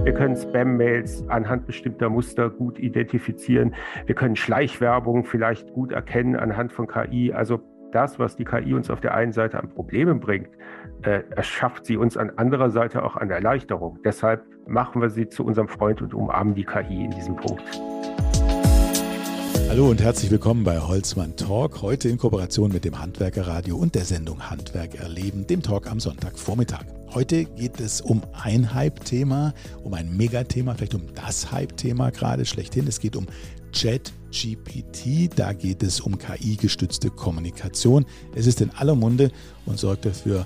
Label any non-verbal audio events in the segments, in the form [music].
Wir können Spam-Mails anhand bestimmter Muster gut identifizieren. Wir können Schleichwerbung vielleicht gut erkennen anhand von KI. Also das, was die KI uns auf der einen Seite an Problemen bringt, äh, erschafft sie uns an anderer Seite auch an Erleichterung. Deshalb machen wir sie zu unserem Freund und umarmen die KI in diesem Punkt. Hallo und herzlich willkommen bei Holzmann Talk. Heute in Kooperation mit dem Handwerkerradio und der Sendung Handwerk erleben, dem Talk am Sonntagvormittag. Heute geht es um ein Hype-Thema, um ein Megathema, vielleicht um das Hype-Thema gerade schlechthin. Es geht um ChatGPT. Da geht es um KI-gestützte Kommunikation. Es ist in aller Munde und sorgt dafür,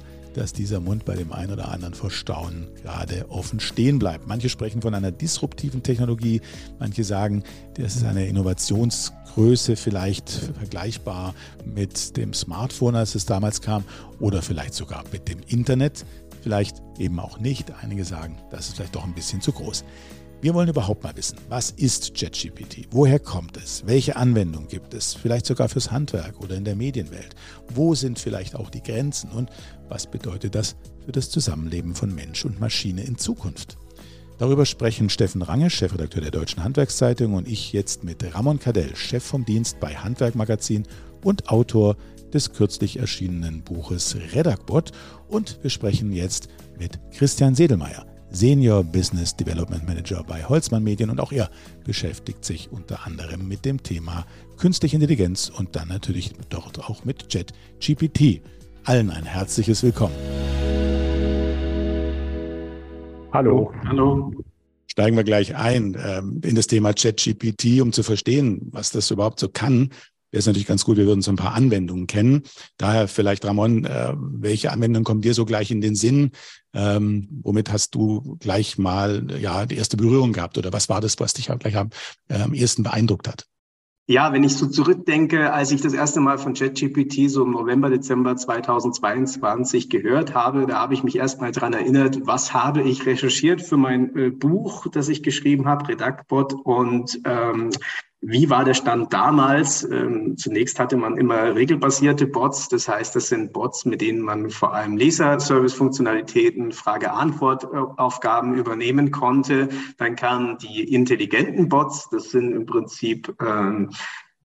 dieser Mund bei dem einen oder anderen vor Staunen gerade offen stehen bleibt. Manche sprechen von einer disruptiven Technologie, manche sagen, das ist eine Innovationsgröße, vielleicht vergleichbar mit dem Smartphone, als es damals kam, oder vielleicht sogar mit dem Internet. Vielleicht eben auch nicht. Einige sagen, das ist vielleicht doch ein bisschen zu groß. Wir wollen überhaupt mal wissen, was ist ChatGPT? Woher kommt es? Welche Anwendungen gibt es? Vielleicht sogar fürs Handwerk oder in der Medienwelt? Wo sind vielleicht auch die Grenzen? Und was bedeutet das für das Zusammenleben von Mensch und Maschine in Zukunft? Darüber sprechen Steffen Range, Chefredakteur der Deutschen Handwerkszeitung, und ich jetzt mit Ramon Cadell, Chef vom Dienst bei Handwerk Magazin und Autor des kürzlich erschienenen Buches Redagbot. Und wir sprechen jetzt mit Christian Sedelmeier, Senior Business Development Manager bei Holzmann Medien und auch er beschäftigt sich unter anderem mit dem Thema künstliche Intelligenz und dann natürlich dort auch mit ChatGPT. Allen ein herzliches Willkommen. Hallo. Hallo. Steigen wir gleich ein ähm, in das Thema ChatGPT, um zu verstehen, was das überhaupt so kann wäre es natürlich ganz gut, wir würden so ein paar Anwendungen kennen. Daher vielleicht, Ramon, äh, welche Anwendung kommt dir so gleich in den Sinn? Ähm, womit hast du gleich mal ja die erste Berührung gehabt oder was war das, was dich gleich am, äh, am ersten beeindruckt hat? Ja, wenn ich so zurückdenke, als ich das erste Mal von ChatGPT so im November, Dezember 2022 gehört habe, da habe ich mich erst mal dran erinnert, was habe ich recherchiert für mein äh, Buch, das ich geschrieben habe, Redaktbot. Und ähm, wie war der Stand damals? Ähm, zunächst hatte man immer regelbasierte Bots. Das heißt, das sind Bots, mit denen man vor allem Leser-Service-Funktionalitäten, Frage-Antwort-Aufgaben übernehmen konnte. Dann kamen die intelligenten Bots. Das sind im Prinzip ähm,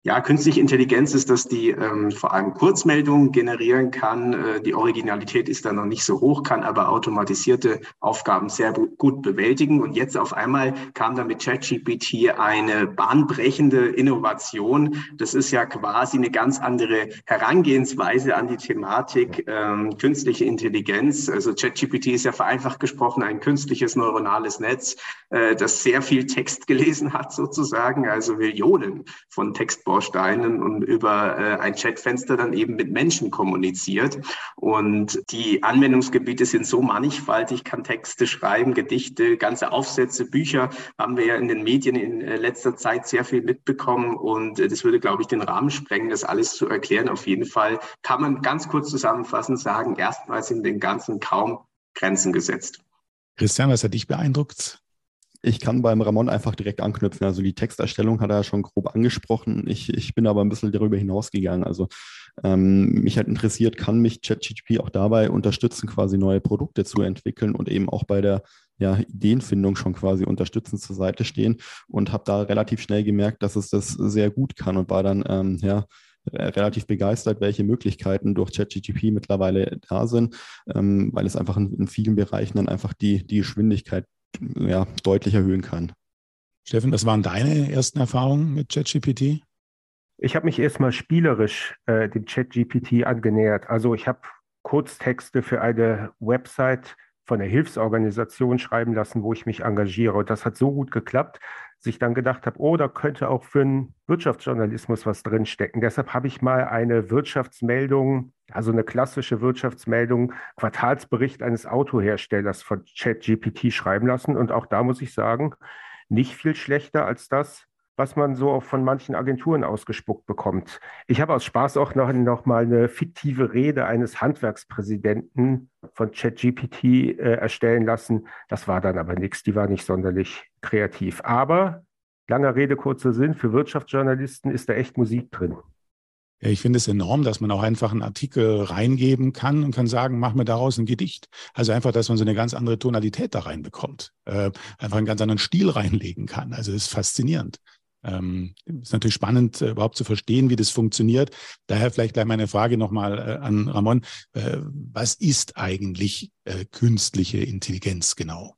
ja, künstliche Intelligenz ist, dass die ähm, vor allem Kurzmeldungen generieren kann. Äh, die Originalität ist da noch nicht so hoch, kann aber automatisierte Aufgaben sehr gut bewältigen. Und jetzt auf einmal kam da mit ChatGPT eine bahnbrechende Innovation. Das ist ja quasi eine ganz andere Herangehensweise an die Thematik ähm, künstliche Intelligenz. Also ChatGPT ist ja vereinfacht gesprochen ein künstliches neuronales Netz, äh, das sehr viel Text gelesen hat sozusagen, also Millionen von Textbausteinen Textbausteinen und über äh, ein Chatfenster dann eben mit Menschen kommuniziert. Und die Anwendungsgebiete sind so mannigfaltig, kann Texte schreiben, Gedichte, ganze Aufsätze, Bücher haben wir ja in den Medien in äh, letzter Zeit sehr viel mitbekommen. Und äh, das würde, glaube ich, den Rahmen sprengen, das alles zu erklären. Auf jeden Fall kann man ganz kurz zusammenfassend sagen, erstmals sind den Ganzen kaum Grenzen gesetzt. Christian, was hat dich beeindruckt? Ich kann beim Ramon einfach direkt anknüpfen. Also die Texterstellung hat er ja schon grob angesprochen. Ich, ich bin aber ein bisschen darüber hinausgegangen. Also ähm, mich hat interessiert, kann mich ChatGPT auch dabei unterstützen, quasi neue Produkte zu entwickeln und eben auch bei der ja, Ideenfindung schon quasi unterstützend zur Seite stehen und habe da relativ schnell gemerkt, dass es das sehr gut kann und war dann ähm, ja relativ begeistert, welche Möglichkeiten durch ChatGPT mittlerweile da sind, ähm, weil es einfach in, in, vielen Bereichen dann einfach die, die Geschwindigkeit ja, deutlich erhöhen kann. Steffen, was waren deine ersten Erfahrungen mit ChatGPT? Ich habe mich erstmal spielerisch äh, dem ChatGPT angenähert. Also ich habe Kurztexte für eine Website von der Hilfsorganisation schreiben lassen, wo ich mich engagiere. Und das hat so gut geklappt, dass ich dann gedacht habe, oh, da könnte auch für einen Wirtschaftsjournalismus was drinstecken. Deshalb habe ich mal eine Wirtschaftsmeldung, also eine klassische Wirtschaftsmeldung, Quartalsbericht eines Autoherstellers von ChatGPT schreiben lassen. Und auch da muss ich sagen, nicht viel schlechter als das, was man so auch von manchen Agenturen ausgespuckt bekommt. Ich habe aus Spaß auch noch, noch mal eine fiktive Rede eines Handwerkspräsidenten von ChatGPT äh, erstellen lassen. Das war dann aber nichts, die war nicht sonderlich kreativ. Aber langer Rede, kurzer Sinn, für Wirtschaftsjournalisten ist da echt Musik drin. Ja, ich finde es enorm, dass man auch einfach einen Artikel reingeben kann und kann sagen, mach mir daraus ein Gedicht. Also einfach, dass man so eine ganz andere Tonalität da reinbekommt, äh, einfach einen ganz anderen Stil reinlegen kann. Also es ist faszinierend. Ähm, ist natürlich spannend, äh, überhaupt zu verstehen, wie das funktioniert. Daher vielleicht gleich meine Frage nochmal äh, an Ramon. Äh, was ist eigentlich äh, künstliche Intelligenz genau?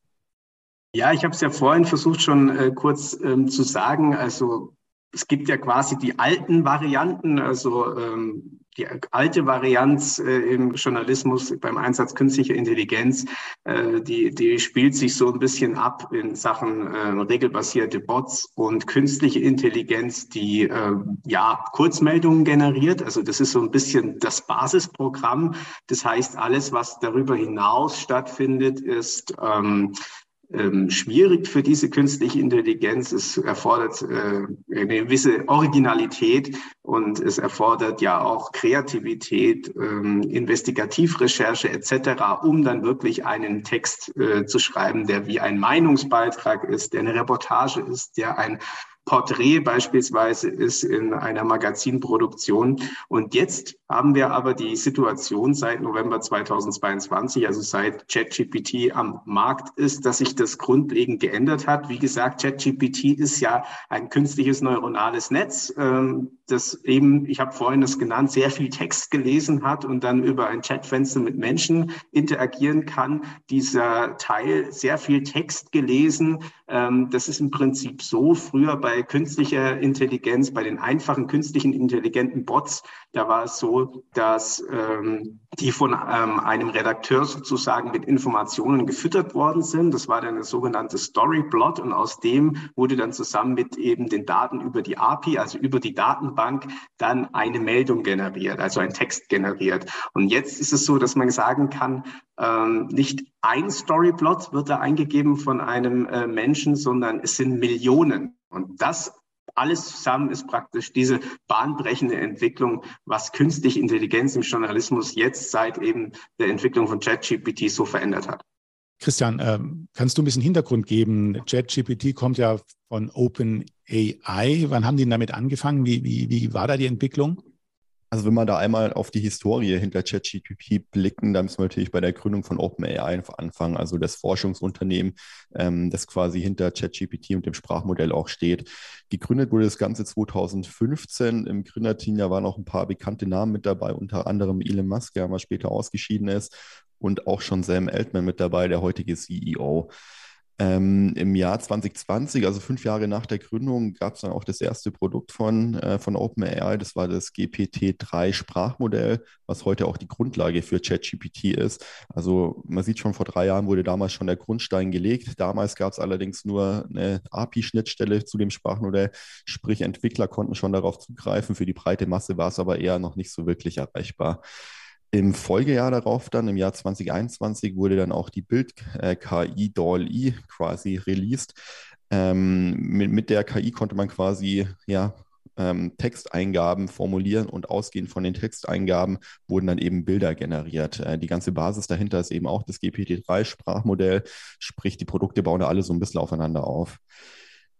Ja, ich habe es ja vorhin versucht schon äh, kurz ähm, zu sagen. Also es gibt ja quasi die alten Varianten, also ähm, die alte Varianz äh, im Journalismus beim Einsatz künstlicher Intelligenz, äh, die, die spielt sich so ein bisschen ab in Sachen äh, regelbasierte Bots und künstliche Intelligenz, die äh, ja Kurzmeldungen generiert. Also das ist so ein bisschen das Basisprogramm. Das heißt, alles, was darüber hinaus stattfindet, ist ähm, ähm, schwierig für diese künstliche Intelligenz. Es erfordert äh, eine gewisse Originalität und es erfordert ja auch Kreativität, ähm, Investigativrecherche etc., um dann wirklich einen Text äh, zu schreiben, der wie ein Meinungsbeitrag ist, der eine Reportage ist, der ein Porträt beispielsweise ist in einer Magazinproduktion. Und jetzt haben wir aber die Situation seit November 2022, also seit ChatGPT am Markt ist, dass sich das grundlegend geändert hat. Wie gesagt, ChatGPT ist ja ein künstliches neuronales Netz, ähm, das eben, ich habe vorhin das genannt, sehr viel Text gelesen hat und dann über ein Chatfenster mit Menschen interagieren kann. Dieser Teil sehr viel Text gelesen, ähm, das ist im Prinzip so. Früher bei künstlicher Intelligenz, bei den einfachen künstlichen intelligenten Bots, da war es so, dass ähm, die von ähm, einem Redakteur sozusagen mit Informationen gefüttert worden sind. Das war dann eine sogenannte Storyplot und aus dem wurde dann zusammen mit eben den Daten über die API, also über die Datenbank, dann eine Meldung generiert, also ein Text generiert. Und jetzt ist es so, dass man sagen kann, ähm, nicht ein Storyplot wird da eingegeben von einem äh, Menschen, sondern es sind Millionen. Und das alles zusammen ist praktisch diese bahnbrechende Entwicklung, was künstliche Intelligenz im Journalismus jetzt seit eben der Entwicklung von ChatGPT so verändert hat. Christian, ähm, kannst du ein bisschen Hintergrund geben? ChatGPT kommt ja von OpenAI. Wann haben die damit angefangen? Wie, wie, wie war da die Entwicklung? Also wenn wir da einmal auf die Historie hinter ChatGPT blicken, dann müssen wir natürlich bei der Gründung von OpenAI anfangen, also das Forschungsunternehmen, ähm, das quasi hinter ChatGPT und dem Sprachmodell auch steht. Gegründet wurde das Ganze 2015. Im Gründerteam da waren auch ein paar bekannte Namen mit dabei, unter anderem Elon Musk, der mal später ausgeschieden ist, und auch schon Sam Altman mit dabei, der heutige CEO. Ähm, Im Jahr 2020, also fünf Jahre nach der Gründung, gab es dann auch das erste Produkt von, äh, von OpenAI. Das war das GPT-3 Sprachmodell, was heute auch die Grundlage für ChatGPT ist. Also man sieht schon, vor drei Jahren wurde damals schon der Grundstein gelegt. Damals gab es allerdings nur eine API-Schnittstelle zu dem Sprachmodell, sprich Entwickler konnten schon darauf zugreifen. Für die breite Masse war es aber eher noch nicht so wirklich erreichbar. Im Folgejahr darauf dann, im Jahr 2021, wurde dann auch die Bild-KI DALL-E quasi released. Ähm, mit, mit, der KI konnte man quasi ja, ähm, Texteingaben formulieren und ausgehend von den Texteingaben wurden dann eben Bilder generiert. Äh, die ganze Basis dahinter ist eben auch das GPT-3-Sprachmodell, sprich die Produkte bauen da alle so ein bisschen aufeinander auf.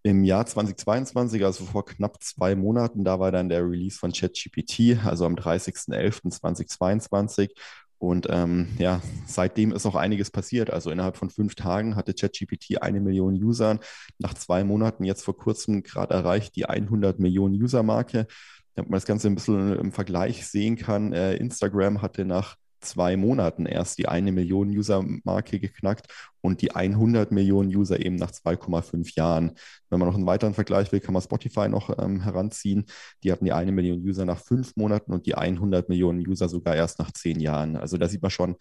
Im Jahr 2022, also vor knapp zwei Monaten, da war dann der Release von ChatGPT, also am 30.11.2022. Und ähm, ja, seitdem ist auch einiges passiert. Also innerhalb von fünf Tagen hatte ChatGPT eine Million User. Nach zwei Monaten jetzt vor kurzem gerade erreicht die 100 Millionen User-Marke. Damit man das Ganze ein bisschen im Vergleich sehen kann, äh, Instagram hatte nach zwei Monaten erst die eine Million User-Marke geknackt und die 100 Millionen User eben nach 2,5 Jahren. Wenn man noch einen weiteren Vergleich will, kann man Spotify noch ähm, heranziehen. Die hatten die eine Million User nach fünf Monaten und die 100 Millionen User sogar erst nach zehn Jahren. Also da sieht man schon,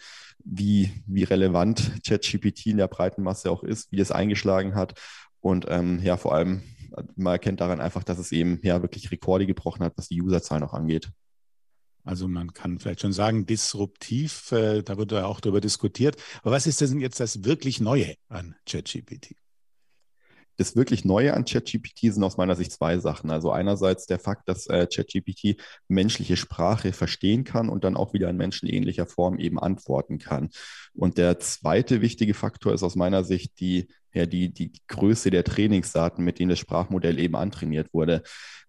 wie, wie relevant ChatGPT in der breiten Masse auch ist, wie es eingeschlagen hat. Und ähm, ja, vor allem, man erkennt daran einfach, dass es eben ja wirklich Rekorde gebrochen hat, was die Userzahlen auch angeht. Also man kann vielleicht schon sagen, disruptiv, äh, da wird ja auch darüber diskutiert. Aber was ist denn jetzt das wirklich Neue an ChatGPT? Das wirklich Neue an ChatGPT sind aus meiner Sicht zwei Sachen. Also einerseits der Fakt, dass äh, ChatGPT menschliche Sprache verstehen kann und dann auch wieder in menschenähnlicher Form eben antworten kann. Und der zweite wichtige Faktor ist aus meiner Sicht die ja, die, die Größe der Trainingsdaten, mit denen das Sprachmodell eben antrainiert wurde.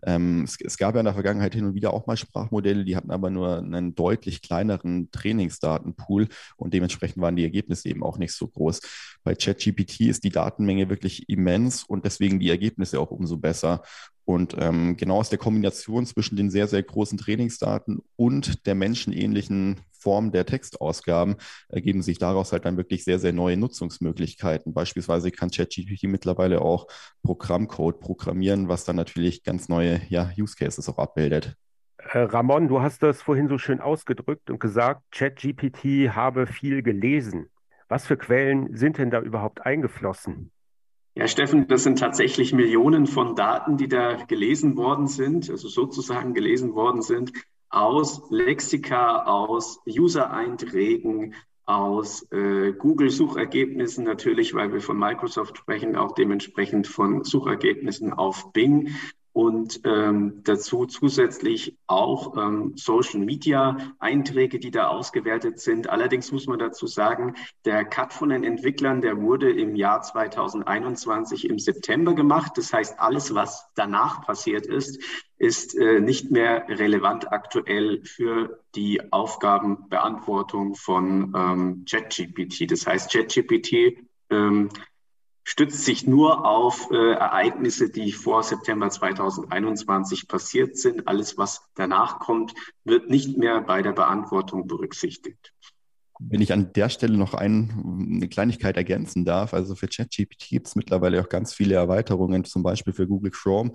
Ähm, es, es, gab ja in der Vergangenheit hin und wieder auch mal Sprachmodelle, die hatten aber nur einen deutlich kleineren Trainingsdatenpool und dementsprechend waren die Ergebnisse eben auch nicht so groß. Bei ChatGPT ist die Datenmenge wirklich immens und deswegen die Ergebnisse auch umso besser. Und ähm, genau aus der Kombination zwischen den sehr, sehr großen Trainingsdaten und der menschenähnlichen Form der Textausgaben ergeben sich daraus halt dann wirklich sehr, sehr neue Nutzungsmöglichkeiten. Beispielsweise kann ChatGPT mittlerweile auch Programmcode programmieren, was dann natürlich ganz neue ja, Use Cases auch abbildet. Äh, Ramon, du hast das vorhin so schön ausgedrückt und gesagt, ChatGPT habe viel gelesen. Was für Quellen sind denn da überhaupt eingeflossen? Ja, Steffen, das sind tatsächlich Millionen von Daten, die da gelesen worden sind, also sozusagen gelesen worden sind, aus Lexika, aus User-Einträgen, aus äh, Google-Suchergebnissen natürlich, weil wir von Microsoft sprechen, auch dementsprechend von Suchergebnissen auf Bing und ähm, dazu zusätzlich auch ähm, Social Media Einträge, die da ausgewertet sind. Allerdings muss man dazu sagen, der Cut von den Entwicklern, der wurde im Jahr 2021 im September gemacht. Das heißt, alles, was danach passiert ist, ist äh, nicht mehr relevant aktuell für die Aufgabenbeantwortung von ähm, ChatGPT. Das heißt, ChatGPT ähm, stützt sich nur auf äh, Ereignisse, die vor September 2021 passiert sind. Alles, was danach kommt, wird nicht mehr bei der Beantwortung berücksichtigt. Wenn ich an der Stelle noch ein, eine Kleinigkeit ergänzen darf, also für ChatGPT gibt es mittlerweile auch ganz viele Erweiterungen, zum Beispiel für Google Chrome,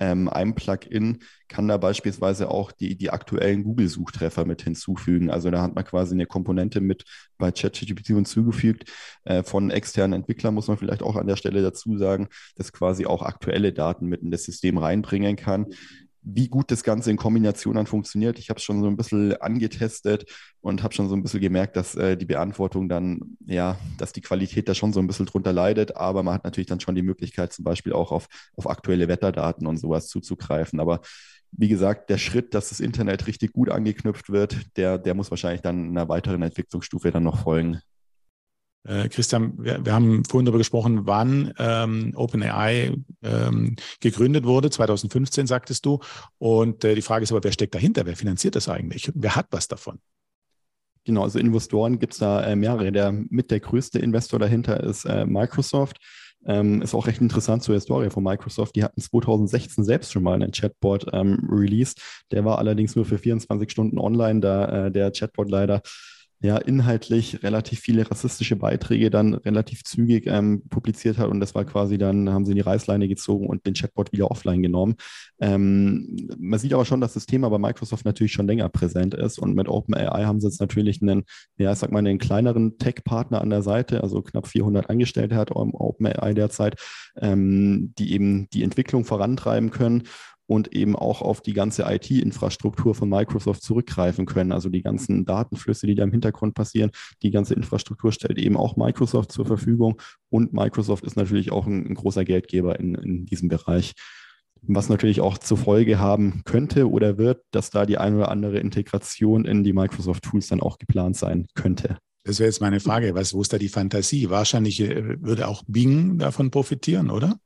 ähm, ein Plugin kann da beispielsweise auch die, die aktuellen Google-Suchtreffer mit hinzufügen. Also da hat man quasi eine Komponente mit bei ChatGPT hinzugefügt. Äh, von externen Entwicklern muss man vielleicht auch an der Stelle dazu sagen, dass quasi auch aktuelle Daten mit in das System reinbringen kann wie gut das Ganze in Kombination dann funktioniert. Ich habe es schon so ein bisschen angetestet und habe schon so ein bisschen gemerkt, dass äh, die Beantwortung dann, ja, dass die Qualität da schon so ein bisschen drunter leidet. Aber man hat natürlich dann schon die Möglichkeit, zum Beispiel auch auf, auf aktuelle Wetterdaten und sowas zuzugreifen. Aber wie gesagt, der Schritt, dass das Internet richtig gut angeknüpft wird, der, der muss wahrscheinlich dann in einer weiteren Entwicklungsstufe dann noch folgen. Äh, Christian, wir, wir, haben vorhin darüber gesprochen, wann ähm, OpenAI ähm, gegründet wurde. 2015 sagtest du. Und äh, die Frage ist aber, wer steckt dahinter? Wer finanziert das eigentlich? Wer hat was davon? Genau, also Investoren gibt es da äh, mehrere. Der mit der größte Investor dahinter ist äh, Microsoft. Ähm, ist auch recht interessant zur Historie von Microsoft. Die hatten 2016 selbst schon mal einen Chatbot ähm, released. Der war allerdings nur für 24 Stunden online, da äh, der Chatbot leider ja inhaltlich relativ viele rassistische Beiträge dann relativ zügig ähm, publiziert hat. Und das war quasi dann, haben sie in die Reißleine gezogen und den Chatbot wieder offline genommen. Ähm, man sieht aber schon, dass das Thema bei Microsoft natürlich schon länger präsent ist. Und mit OpenAI haben sie jetzt natürlich einen, ja, ich sag mal, einen kleineren Tech-Partner an der Seite, also knapp 400 Angestellte hat OpenAI derzeit, ähm, die eben die Entwicklung vorantreiben können und eben auch auf die ganze IT-Infrastruktur von Microsoft zurückgreifen können. Also die ganzen Datenflüsse, die da im Hintergrund passieren, die ganze Infrastruktur stellt eben auch Microsoft zur Verfügung. Und Microsoft ist natürlich auch ein, ein großer Geldgeber in, in diesem Bereich. Was natürlich auch zur Folge haben könnte oder wird, dass da die eine oder andere Integration in die Microsoft-Tools dann auch geplant sein könnte. Das wäre jetzt meine Frage. Was, wo ist da die Fantasie? Wahrscheinlich äh, würde auch Bing davon profitieren, oder?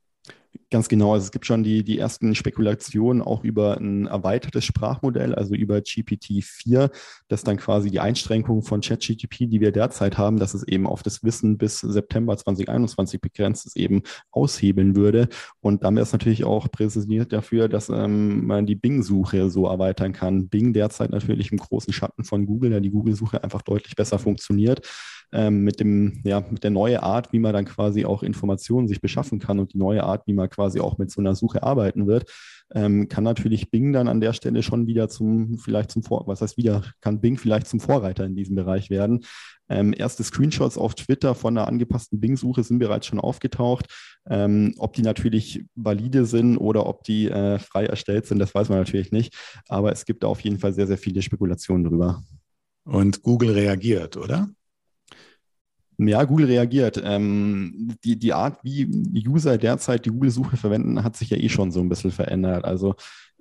Ganz genau. Also es gibt schon die, die ersten Spekulationen auch über ein erweitertes Sprachmodell, also über GPT-4, das dann quasi die Einschränkungen von ChatGPT, die wir derzeit haben, dass es eben auf das Wissen bis September 2021 begrenzt ist, eben aushebeln würde. Und damit ist natürlich auch präsentiert dafür, dass ähm, man die Bing-Suche so erweitern kann. Bing derzeit natürlich im großen Schatten von Google, da die Google-Suche einfach deutlich besser funktioniert ähm, mit dem, ja, mit der neuen Art, wie man dann quasi auch Informationen sich beschaffen kann und die neue Art, wie man quasi auch mit so einer Suche arbeiten wird, ähm, kann natürlich Bing dann an der Stelle schon wieder zum, vielleicht zum Vor, was heißt wieder, kann Bing vielleicht zum Vorreiter in diesem Bereich werden. Ähm, erste Screenshots auf Twitter von einer angepassten Bing-Suche sind bereits schon aufgetaucht. Ähm, ob die natürlich valide sind oder ob die äh, frei erstellt sind, das weiß man natürlich nicht. Aber es gibt da auf jeden Fall sehr, sehr viele Spekulationen drüber. Und Google reagiert, oder? Ja, Google reagiert. Ähm, die, die Art, wie User derzeit die Google-Suche verwenden, hat sich ja eh schon so ein bisschen verändert. Also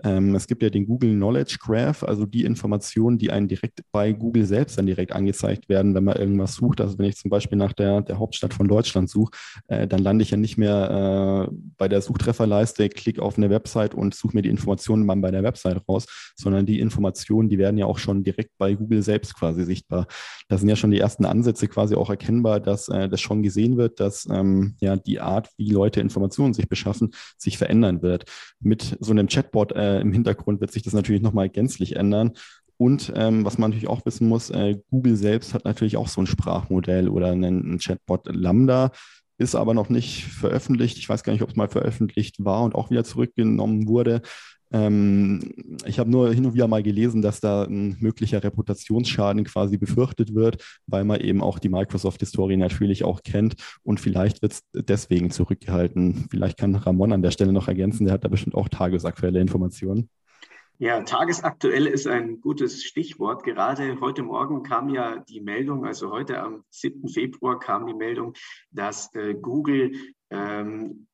ähm, es gibt ja den Google Knowledge Graph, also die Informationen, die einen direkt bei Google selbst dann direkt angezeigt werden, wenn man irgendwas sucht. Also wenn ich zum Beispiel nach der, der Hauptstadt von Deutschland suche, äh, dann lande ich ja nicht mehr äh, bei der Suchtrefferleiste, klicke auf eine Website und suche mir die Informationen mal bei der Website raus, sondern die Informationen, die werden ja auch schon direkt bei Google selbst quasi sichtbar. Da sind ja schon die ersten Ansätze quasi auch erkennbar, dass äh, das schon gesehen wird, dass ähm, ja die Art, wie Leute Informationen sich beschaffen, sich verändern wird. Mit so einem Chatbot äh, im Hintergrund wird sich das natürlich nochmal gänzlich ändern. Und ähm, was man natürlich auch wissen muss, äh, Google selbst hat natürlich auch so ein Sprachmodell oder einen Chatbot Lambda, ist aber noch nicht veröffentlicht. Ich weiß gar nicht, ob es mal veröffentlicht war und auch wieder zurückgenommen wurde. Ähm, ich habe nur hin und wieder mal gelesen, dass da ein möglicher Reputationsschaden quasi befürchtet wird, weil man eben auch die Microsoft-Historie natürlich auch kennt und vielleicht wird es deswegen zurückgehalten. Vielleicht kann Ramon an der Stelle noch ergänzen, der hat da bestimmt auch tagesaktuelle Informationen. Ja, tagesaktuell ist ein gutes Stichwort. Gerade heute Morgen kam ja die Meldung, also heute am 7. Februar kam die Meldung, dass äh, Google ähm,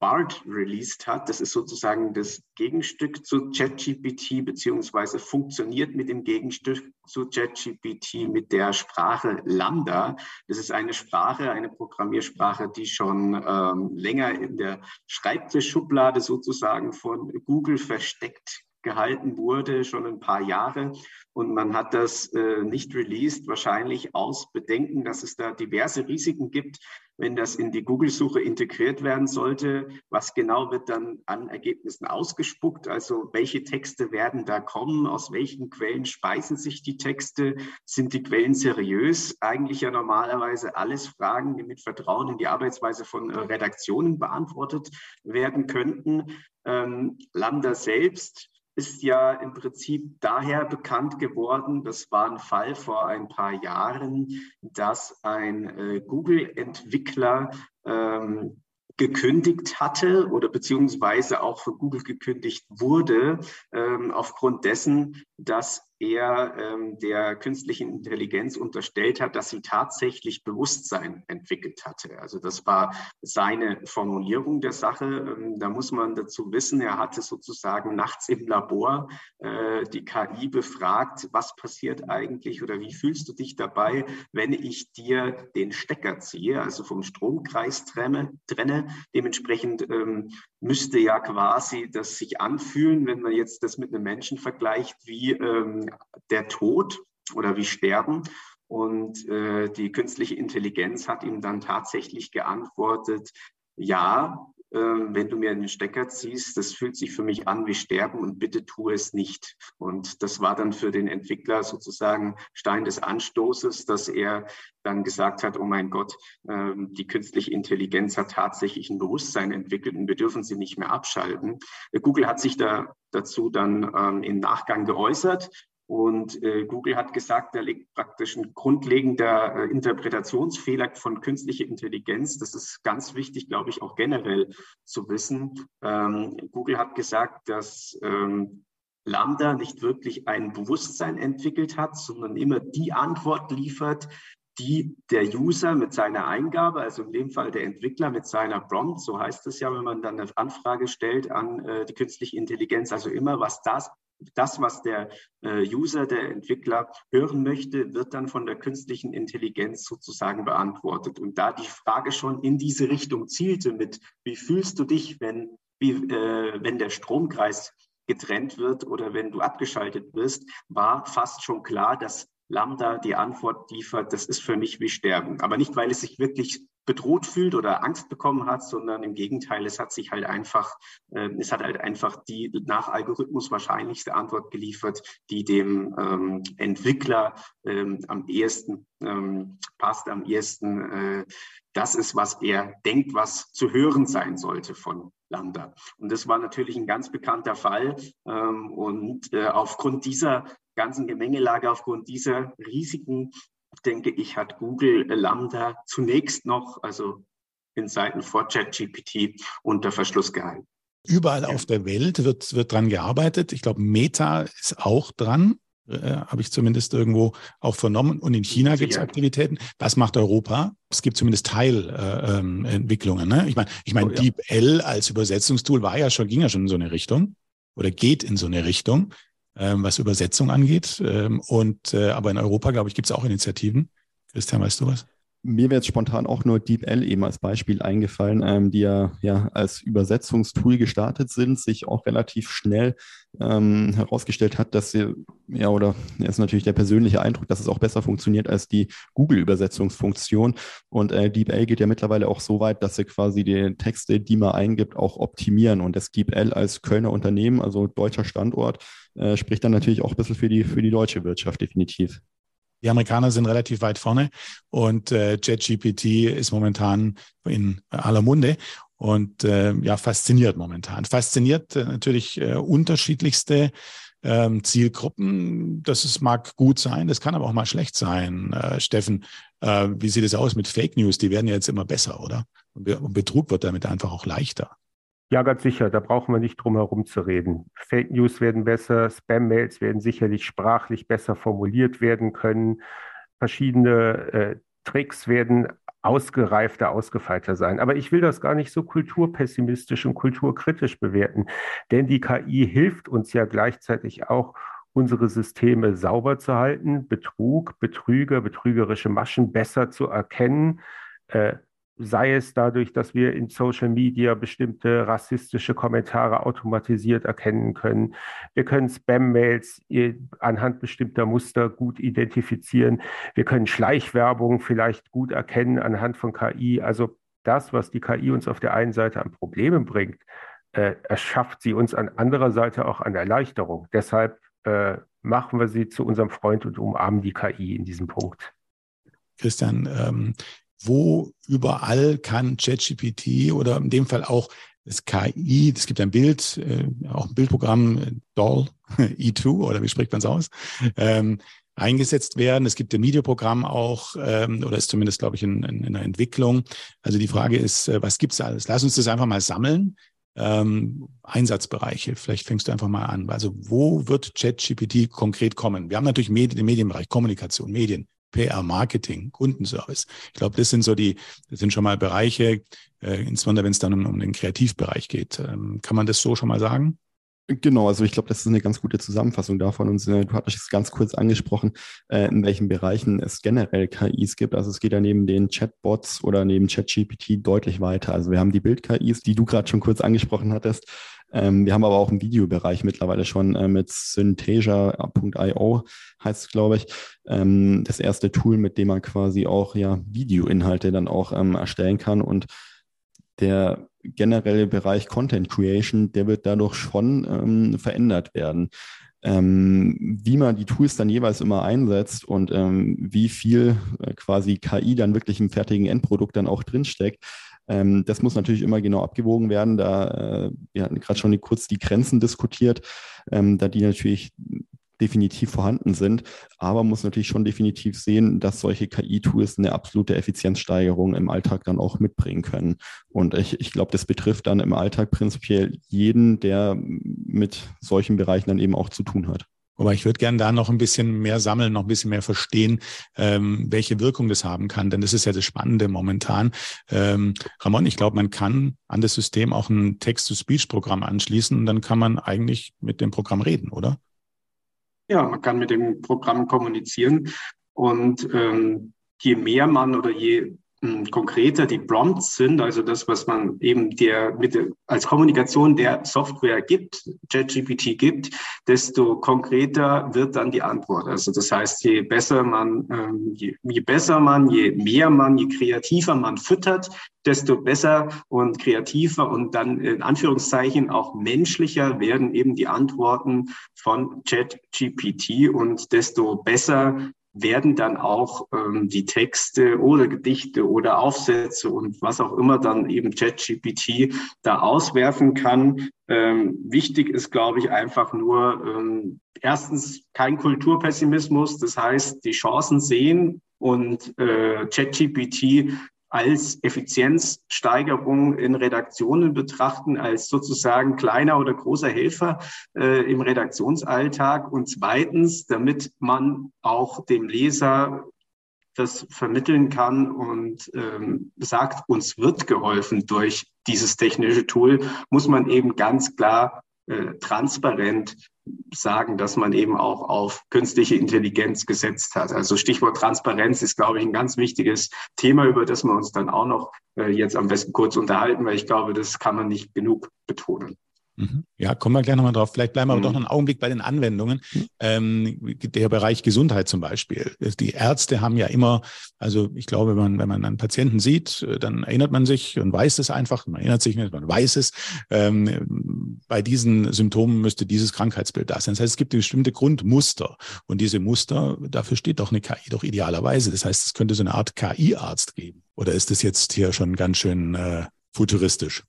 BART released hat. Das ist sozusagen das Gegenstück zu ChatGPT, beziehungsweise funktioniert mit dem Gegenstück zu ChatGPT mit der Sprache Lambda. Das ist eine Sprache, eine Programmiersprache, die schon ähm, länger in der Schreibtischschublade sozusagen von Google versteckt gehalten wurde, schon ein paar Jahre. Und man hat das äh, nicht released, wahrscheinlich aus Bedenken, dass es da diverse Risiken gibt, wenn das in die Google-Suche integriert werden sollte. Was genau wird dann an Ergebnissen ausgespuckt? Also welche Texte werden da kommen? Aus welchen Quellen speisen sich die Texte? Sind die Quellen seriös? Eigentlich ja normalerweise alles Fragen, die mit Vertrauen in die Arbeitsweise von äh, Redaktionen beantwortet werden könnten. Ähm, Lambda selbst ist ja im Prinzip daher bekannt geworden, das war ein Fall vor ein paar Jahren, dass ein äh, Google-Entwickler ähm, gekündigt hatte oder beziehungsweise auch von Google gekündigt wurde, ähm, aufgrund dessen, dass er ähm, der künstlichen Intelligenz unterstellt hat, dass sie tatsächlich Bewusstsein entwickelt hatte. Also das war seine Formulierung der Sache. Ähm, da muss man dazu wissen, er hatte sozusagen nachts im Labor äh, die KI befragt, was passiert eigentlich oder wie fühlst du dich dabei, wenn ich dir den Stecker ziehe, also vom Stromkreis trenne. trenne. Dementsprechend ähm, müsste ja quasi das sich anfühlen, wenn man jetzt das mit einem Menschen vergleicht, wie ähm, der Tod oder wie Sterben. Und äh, die künstliche Intelligenz hat ihm dann tatsächlich geantwortet, ja, wenn du mir einen Stecker ziehst, das fühlt sich für mich an wie Sterben und bitte tu es nicht. Und das war dann für den Entwickler sozusagen Stein des Anstoßes, dass er dann gesagt hat, oh mein Gott, äh, die künstliche Intelligenz hat tatsächlich ein Bewusstsein entwickelt und wir dürfen sie nicht mehr abschalten. Google hat sich da dazu dann ähm, im Nachgang geäußert und äh, Google hat gesagt, da liegt praktisch ein grundlegender äh, Interpretationsfehler von künstlicher Intelligenz. Das ist ganz wichtig, glaube ich, auch generell zu wissen. Ähm, Google hat gesagt, dass ähm, Lambda nicht wirklich ein Bewusstsein entwickelt hat, sondern immer die Antwort liefert, die der User mit seiner Eingabe, also in dem Fall der Entwickler mit seiner Prompt, so heißt es ja, wenn man dann eine Anfrage stellt an äh, die künstliche Intelligenz, also immer was das das, was der äh, User, der Entwickler hören möchte, wird dann von der künstlichen Intelligenz sozusagen beantwortet. Und da die Frage schon in diese Richtung zielte mit, wie fühlst du dich, wenn, wie, äh, wenn der Stromkreis getrennt wird oder wenn du abgeschaltet wirst, war fast schon klar, dass Lambda die Antwort liefert, das ist für mich wie Sterben. Aber nicht, weil es sich wirklich bedroht fühlt oder Angst bekommen hat, sondern im Gegenteil, es hat sich halt einfach, äh, es hat halt einfach die nach Algorithmus wahrscheinlichste Antwort geliefert, die dem ähm, Entwickler ähm, am ehesten ähm, passt, am ehesten äh, das ist, was er denkt, was zu hören sein sollte von Lambda. Und das war natürlich ein ganz bekannter Fall. Ähm, und äh, aufgrund dieser ganzen Gemengelage, aufgrund dieser Risiken, denke ich, hat Google Lambda zunächst noch, also in Seiten vor ChatGPT, unter Verschluss gehalten. Überall ja. auf der Welt wird, wird dran gearbeitet. Ich glaube, Meta ist auch dran. äh, habe ich zumindest irgendwo auch vernommen. Und in China gibt es Aktivitäten. Was macht Europa? Es gibt zumindest Teilentwicklungen. Äh, ne? Ich meine, ich mein, oh, ja. DeepL als Übersetzungstool war ja schon, ging ja schon in so eine Richtung oder geht in so eine Richtung, ähm, was Übersetzung angeht. Ähm, und äh, aber in Europa, glaube ich, gibt es auch Initiativen. Christian, weißt du was? Mir wäre jetzt spontan auch nur DeepL eben als Beispiel eingefallen, ähm, die ja, ja als Übersetzungstool gestartet sind, sich auch relativ schnell ähm, herausgestellt hat, dass sie, ja, oder ja, ist natürlich der persönliche Eindruck, dass es auch besser funktioniert als die Google-Übersetzungsfunktion. Und äh, DeepL geht ja mittlerweile auch so weit, dass sie quasi die Texte, die man eingibt, auch optimieren. Und das DeepL als Kölner Unternehmen, also deutscher Standort, äh, spricht dann natürlich auch ein bisschen für die, für die deutsche Wirtschaft definitiv. Die Amerikaner sind relativ weit vorne und äh, ChatGPT ist momentan in aller Munde und äh, ja, fasziniert momentan. Fasziniert äh, natürlich äh, unterschiedlichste ähm, Zielgruppen. Das ist, mag gut sein, das kann aber auch mal schlecht sein. Äh, Steffen, äh, wie sieht es aus mit Fake News? Die werden ja jetzt immer besser, oder? Und Betrug wird damit einfach auch leichter. Ja, ganz sicher, da brauchen wir nicht drum herum zu reden. Fake News werden besser, Spam-Mails werden sicherlich sprachlich besser formuliert werden können. Verschiedene äh, Tricks werden ausgereifter, ausgefeilter sein. Aber ich will das gar nicht so kulturpessimistisch und kulturkritisch bewerten, denn die KI hilft uns ja gleichzeitig auch, unsere Systeme sauber zu halten, Betrug, Betrüger, betrügerische Maschen besser zu erkennen, äh, sei es dadurch, dass wir in Social Media bestimmte rassistische Kommentare automatisiert erkennen können. Wir können Spam-Mails anhand bestimmter Muster gut identifizieren. Wir können Schleichwerbung vielleicht gut erkennen anhand von KI. Also das, was die KI uns auf der einen Seite an Problemen bringt, äh, erschafft sie uns an anderer Seite auch an Erleichterung. Deshalb äh, machen wir sie zu unserem Freund und umarmen die KI in diesem Punkt. Christian, ähm, wo überall kann ChatGPT oder in dem Fall auch das KI, es gibt ein Bild, äh, auch ein Bildprogramm, äh, DAL [laughs] E2 oder wie spricht man es aus, ähm, eingesetzt werden. Es gibt ein Videoprogramm auch, ähm, oder ist zumindest, glaube ich, in, in, in der Entwicklung. Also die Frage ist, äh, was gibt's alles? Lass uns das einfach mal sammeln. Ähm, Einsatzbereiche, vielleicht fängst du einfach mal an. Also wo wird ChatGPT konkret kommen? Wir haben natürlich Medien, den Medienbereich, Kommunikation, Medien, PR, Marketing, Kundenservice. Ich glaube, das sind so die, das sind schon mal Bereiche, äh, insbesondere wenn es dann um, um, den Kreativbereich geht. Ähm, kann man das so schon mal sagen? Genau, also ich glaube, das ist eine ganz gute Zusammenfassung davon. Und äh, du hattest es ganz kurz angesprochen, äh, in welchen Bereichen es generell KIs gibt. Also es geht ja neben den Chatbots oder neben ChatGPT deutlich weiter. Also wir haben die Bild-KIs, die du gerade schon kurz angesprochen hattest. Ähm, wir haben aber auch im Videobereich mittlerweile schon äh, mit Synthesia.io heißt es, glaube ich, ähm, das erste Tool, mit dem man quasi auch ja Videoinhalte dann auch ähm, erstellen kann und der generelle Bereich Content Creation, der wird dadurch schon ähm, verändert werden. Ähm, wie man die Tools dann jeweils immer einsetzt und ähm, wie viel äh, quasi KI dann wirklich im fertigen Endprodukt dann auch drinsteckt, ähm, das muss natürlich immer genau abgewogen werden. Da, äh, wir hatten gerade schon kurz die Grenzen diskutiert, ähm, da die natürlich definitiv vorhanden sind, aber muss natürlich schon definitiv sehen, dass solche KI-Tools eine absolute Effizienzsteigerung im Alltag dann auch mitbringen können. Und ich, ich glaube, das betrifft dann im Alltag prinzipiell jeden, der mit solchen Bereichen dann eben auch zu tun hat. Aber ich würde gerne da noch ein bisschen mehr sammeln, noch ein bisschen mehr verstehen, ähm, welche Wirkung das haben kann. Denn das ist ja das Spannende momentan. Ähm, Ramon, ich glaube, man kann an das System auch ein Text-to-Speech-Programm anschließen und dann kann man eigentlich mit dem Programm reden, oder? Ja, man kann mit dem Programm kommunizieren. Und ähm, je mehr man oder je konkreter die Prompts sind, also das, was man eben der mit als Kommunikation der Software gibt, ChatGPT gibt, desto konkreter wird dann die Antwort. Also das heißt, je besser man, ähm, je, je besser man, je mehr man, je kreativer man füttert, desto besser und kreativer und dann in Anführungszeichen auch menschlicher werden eben die Antworten von ChatGPT und desto besser werden dann auch ähm, die Texte oder Gedichte oder Aufsätze und was auch immer dann eben ChatGPT da auswerfen kann. Ähm, wichtig ist, glaube ich, einfach nur ähm, erstens kein Kulturpessimismus, das heißt die Chancen sehen und äh, ChatGPT als Effizienzsteigerung in Redaktionen betrachten, als sozusagen kleiner oder großer Helfer äh, im Redaktionsalltag. Und zweitens, damit man auch dem Leser das vermitteln kann und ähm, sagt, uns wird geholfen durch dieses technische Tool, muss man eben ganz klar äh, transparent sagen, dass man eben auch auf künstliche Intelligenz gesetzt hat. Also Stichwort Transparenz ist, glaube ich, ein ganz wichtiges Thema, über das wir uns dann auch noch äh, jetzt am besten kurz unterhalten, weil ich glaube, das kann man nicht genug betonen. Mhm. Ja, kommen wir gleich nochmal drauf. Vielleicht bleiben wir aber doch noch einen Augenblick bei den Anwendungen. Mhm. Ähm, der Bereich Gesundheit zum Beispiel. Die Ärzte haben ja immer, also ich glaube, wenn man, wenn man einen Patienten sieht, dann erinnert man sich und weiß es einfach. Man erinnert sich nicht, man weiß es. Ähm, bei diesen Symptomen müsste dieses Krankheitsbild da sein. Das heißt, es gibt bestimmte Grundmuster. Und diese Muster, dafür steht doch eine KI doch idealerweise. Das heißt, es könnte so eine Art KI-Arzt geben. Oder ist das jetzt hier schon ganz schön äh, futuristisch?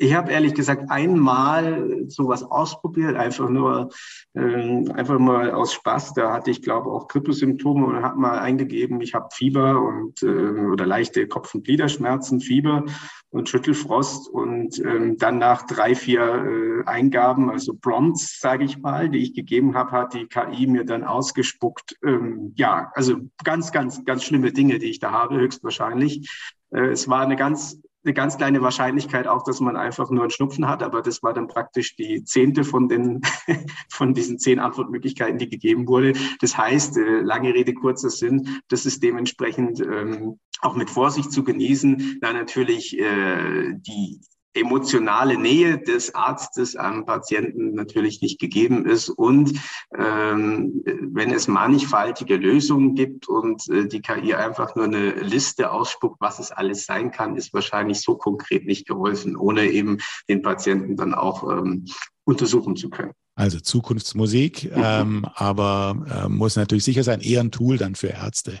Ich habe ehrlich gesagt einmal sowas ausprobiert, einfach nur, äh, einfach mal aus Spaß. Da hatte ich, glaube auch Grippesymptome und habe mal eingegeben, ich habe Fieber und äh, oder leichte Kopf- und Gliederschmerzen, Fieber und Schüttelfrost und ähm, dann nach drei, vier äh, Eingaben, also Prompts, sage ich mal, die ich gegeben habe, hat die KI mir dann ausgespuckt. Ähm, ja, also ganz, ganz, ganz schlimme Dinge, die ich da habe, höchstwahrscheinlich. Äh, es war eine ganz eine ganz kleine Wahrscheinlichkeit auch, dass man einfach nur einen Schnupfen hat, aber das war dann praktisch die zehnte von den [laughs] von diesen zehn Antwortmöglichkeiten, die gegeben wurde. Das heißt, äh, lange Rede kurzer Sinn, das ist dementsprechend ähm, auch mit Vorsicht zu genießen, da natürlich äh, die emotionale Nähe des Arztes am Patienten natürlich nicht gegeben ist. Und ähm, wenn es mannigfaltige Lösungen gibt und äh, die KI einfach nur eine Liste ausspuckt, was es alles sein kann, ist wahrscheinlich so konkret nicht geholfen, ohne eben den Patienten dann auch ähm, untersuchen zu können. Also Zukunftsmusik, ähm, aber äh, muss natürlich sicher sein, eher ein Tool dann für Ärzte.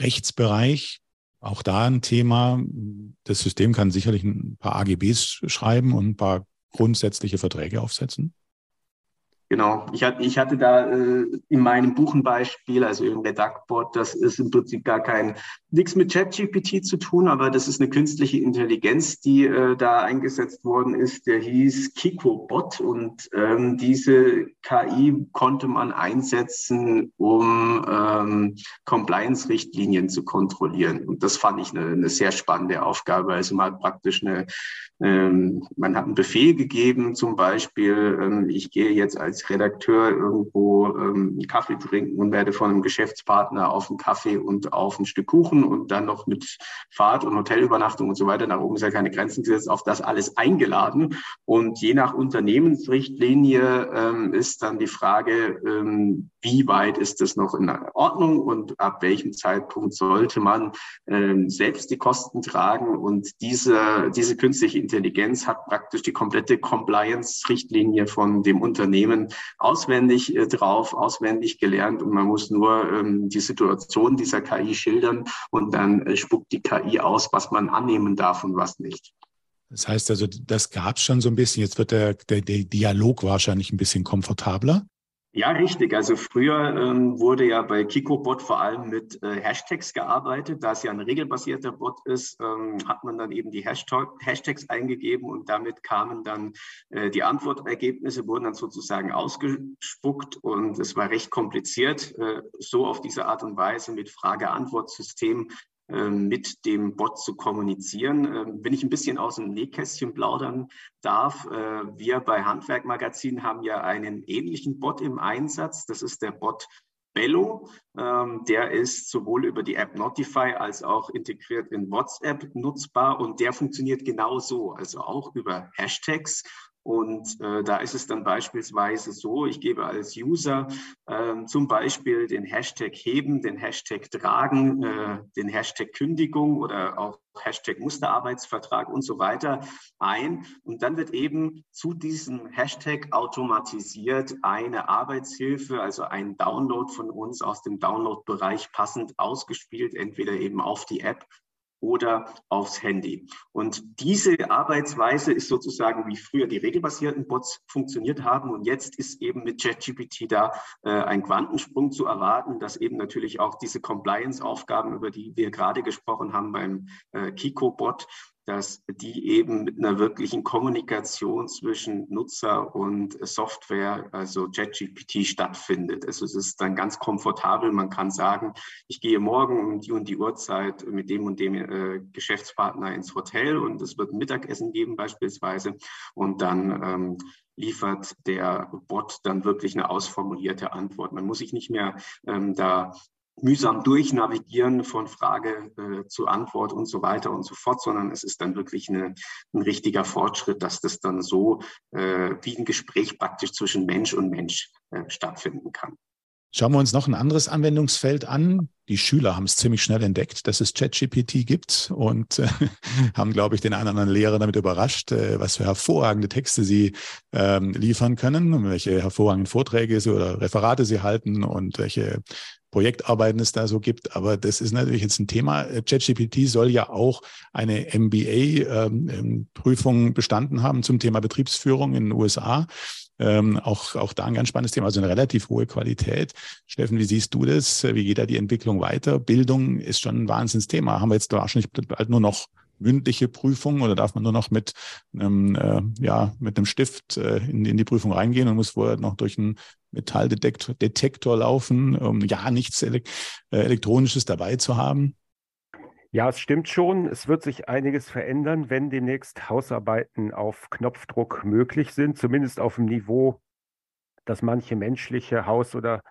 Rechtsbereich, auch da ein Thema. Das System kann sicherlich ein paar AGBs schreiben und ein paar grundsätzliche Verträge aufsetzen. Genau, ich hatte, ich hatte da äh, in meinem Buchenbeispiel, also im Redaktbot, das ist im Prinzip gar kein nichts mit ChatGPT zu tun, aber das ist eine künstliche Intelligenz, die äh, da eingesetzt worden ist. Der hieß KikoBot und ähm, diese KI konnte man einsetzen, um ähm, Compliance-Richtlinien zu kontrollieren. Und das fand ich eine, eine sehr spannende Aufgabe. Also man hat praktisch eine, ähm, man hat einen Befehl gegeben, zum Beispiel, ähm, ich gehe jetzt als Redakteur irgendwo ähm, Kaffee trinken und werde von einem Geschäftspartner auf einen Kaffee und auf ein Stück Kuchen und dann noch mit Fahrt und Hotelübernachtung und so weiter, nach oben ist ja keine Grenzen gesetzt, auf das alles eingeladen. Und je nach Unternehmensrichtlinie ähm, ist dann die Frage, ähm, wie weit ist das noch in Ordnung und ab welchem Zeitpunkt sollte man ähm, selbst die Kosten tragen. Und diese, diese künstliche Intelligenz hat praktisch die komplette Compliance-Richtlinie von dem Unternehmen auswendig äh, drauf, auswendig gelernt und man muss nur ähm, die Situation dieser KI schildern und dann äh, spuckt die KI aus, was man annehmen darf und was nicht. Das heißt also, das gab es schon so ein bisschen. Jetzt wird der, der, der Dialog wahrscheinlich ein bisschen komfortabler. Ja, richtig. Also früher ähm, wurde ja bei KikoBot vor allem mit äh, Hashtags gearbeitet. Da es ja ein regelbasierter Bot ist, ähm, hat man dann eben die Hashtag Hashtags eingegeben und damit kamen dann äh, die Antwortergebnisse, wurden dann sozusagen ausgespuckt und es war recht kompliziert, äh, so auf diese Art und Weise mit Frage-Antwort-System mit dem Bot zu kommunizieren. Ähm, wenn ich ein bisschen aus dem Nähkästchen plaudern darf, äh, wir bei Handwerk Magazin haben ja einen ähnlichen Bot im Einsatz. Das ist der Bot Bello. Ähm, der ist sowohl über die App Notify als auch integriert in WhatsApp nutzbar und der funktioniert genauso, also auch über Hashtags und äh, da ist es dann beispielsweise so, ich gebe als User äh, zum Beispiel den Hashtag heben, den Hashtag tragen, äh, den Hashtag Kündigung oder auch Hashtag Musterarbeitsvertrag und so weiter ein. Und dann wird eben zu diesem Hashtag automatisiert eine Arbeitshilfe, also ein Download von uns aus dem Download-Bereich passend ausgespielt, entweder eben auf die App oder aufs Handy. Und diese Arbeitsweise ist sozusagen, wie früher die regelbasierten Bots funktioniert haben. Und jetzt ist eben mit ChatGPT da äh, ein Quantensprung zu erwarten, dass eben natürlich auch diese Compliance-Aufgaben, über die wir gerade gesprochen haben beim äh, Kiko-Bot, dass die eben mit einer wirklichen Kommunikation zwischen Nutzer und Software, also ChatGPT, stattfindet. Also es ist dann ganz komfortabel. Man kann sagen, ich gehe morgen um die und die Uhrzeit mit dem und dem äh, Geschäftspartner ins Hotel und es wird ein Mittagessen geben beispielsweise. Und dann ähm, liefert der Bot dann wirklich eine ausformulierte Antwort. Man muss sich nicht mehr ähm, da mühsam durchnavigieren von Frage äh, zu Antwort und so weiter und so fort, sondern es ist dann wirklich eine, ein richtiger Fortschritt, dass das dann so äh, wie ein Gespräch praktisch zwischen Mensch und Mensch äh, stattfinden kann. Schauen wir uns noch ein anderes Anwendungsfeld an. Die Schüler haben es ziemlich schnell entdeckt, dass es ChatGPT gibt und äh, [laughs] haben, glaube ich, den einen oder anderen Lehrer damit überrascht, äh, was für hervorragende Texte sie ähm, liefern können, welche hervorragenden Vorträge sie oder Referate sie halten und welche Projektarbeiten es da so gibt. Aber das ist natürlich jetzt ein Thema. ChatGPT soll ja auch eine MBA-Prüfung ähm, bestanden haben zum Thema Betriebsführung in den USA. Ähm, auch, auch da ein ganz spannendes Thema, also eine relativ hohe Qualität. Steffen, wie siehst du das? Wie geht da die Entwicklung weiter? Bildung ist schon ein Wahnsinnsthema. Haben wir jetzt wahrscheinlich bald nur noch mündliche Prüfung oder darf man nur noch mit einem, äh, ja, mit einem Stift äh, in, in die Prüfung reingehen und muss vorher noch durch einen Metalldetektor Detektor laufen, um ja nichts Elek äh, Elektronisches dabei zu haben? Ja, es stimmt schon. Es wird sich einiges verändern, wenn demnächst Hausarbeiten auf Knopfdruck möglich sind, zumindest auf dem Niveau, das manche menschliche Haus- oder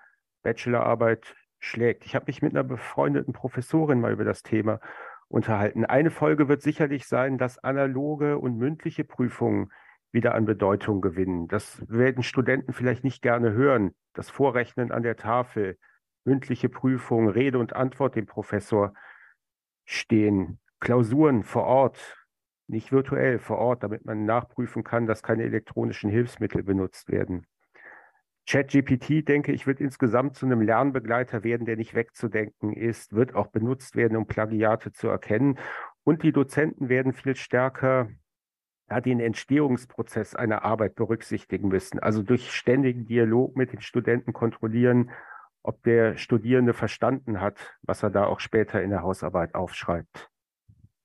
Bachelorarbeit schlägt. Ich habe mich mit einer befreundeten Professorin mal über das Thema unterhalten. Eine Folge wird sicherlich sein, dass analoge und mündliche Prüfungen wieder an Bedeutung gewinnen. Das werden Studenten vielleicht nicht gerne hören. Das Vorrechnen an der Tafel, mündliche Prüfungen, Rede und Antwort dem Professor stehen, Klausuren vor Ort, nicht virtuell, vor Ort, damit man nachprüfen kann, dass keine elektronischen Hilfsmittel benutzt werden. ChatGPT, denke ich, wird insgesamt zu einem Lernbegleiter werden, der nicht wegzudenken ist, wird auch benutzt werden, um Plagiate zu erkennen. Und die Dozenten werden viel stärker ja, den Entstehungsprozess einer Arbeit berücksichtigen müssen. Also durch ständigen Dialog mit den Studenten kontrollieren, ob der Studierende verstanden hat, was er da auch später in der Hausarbeit aufschreibt.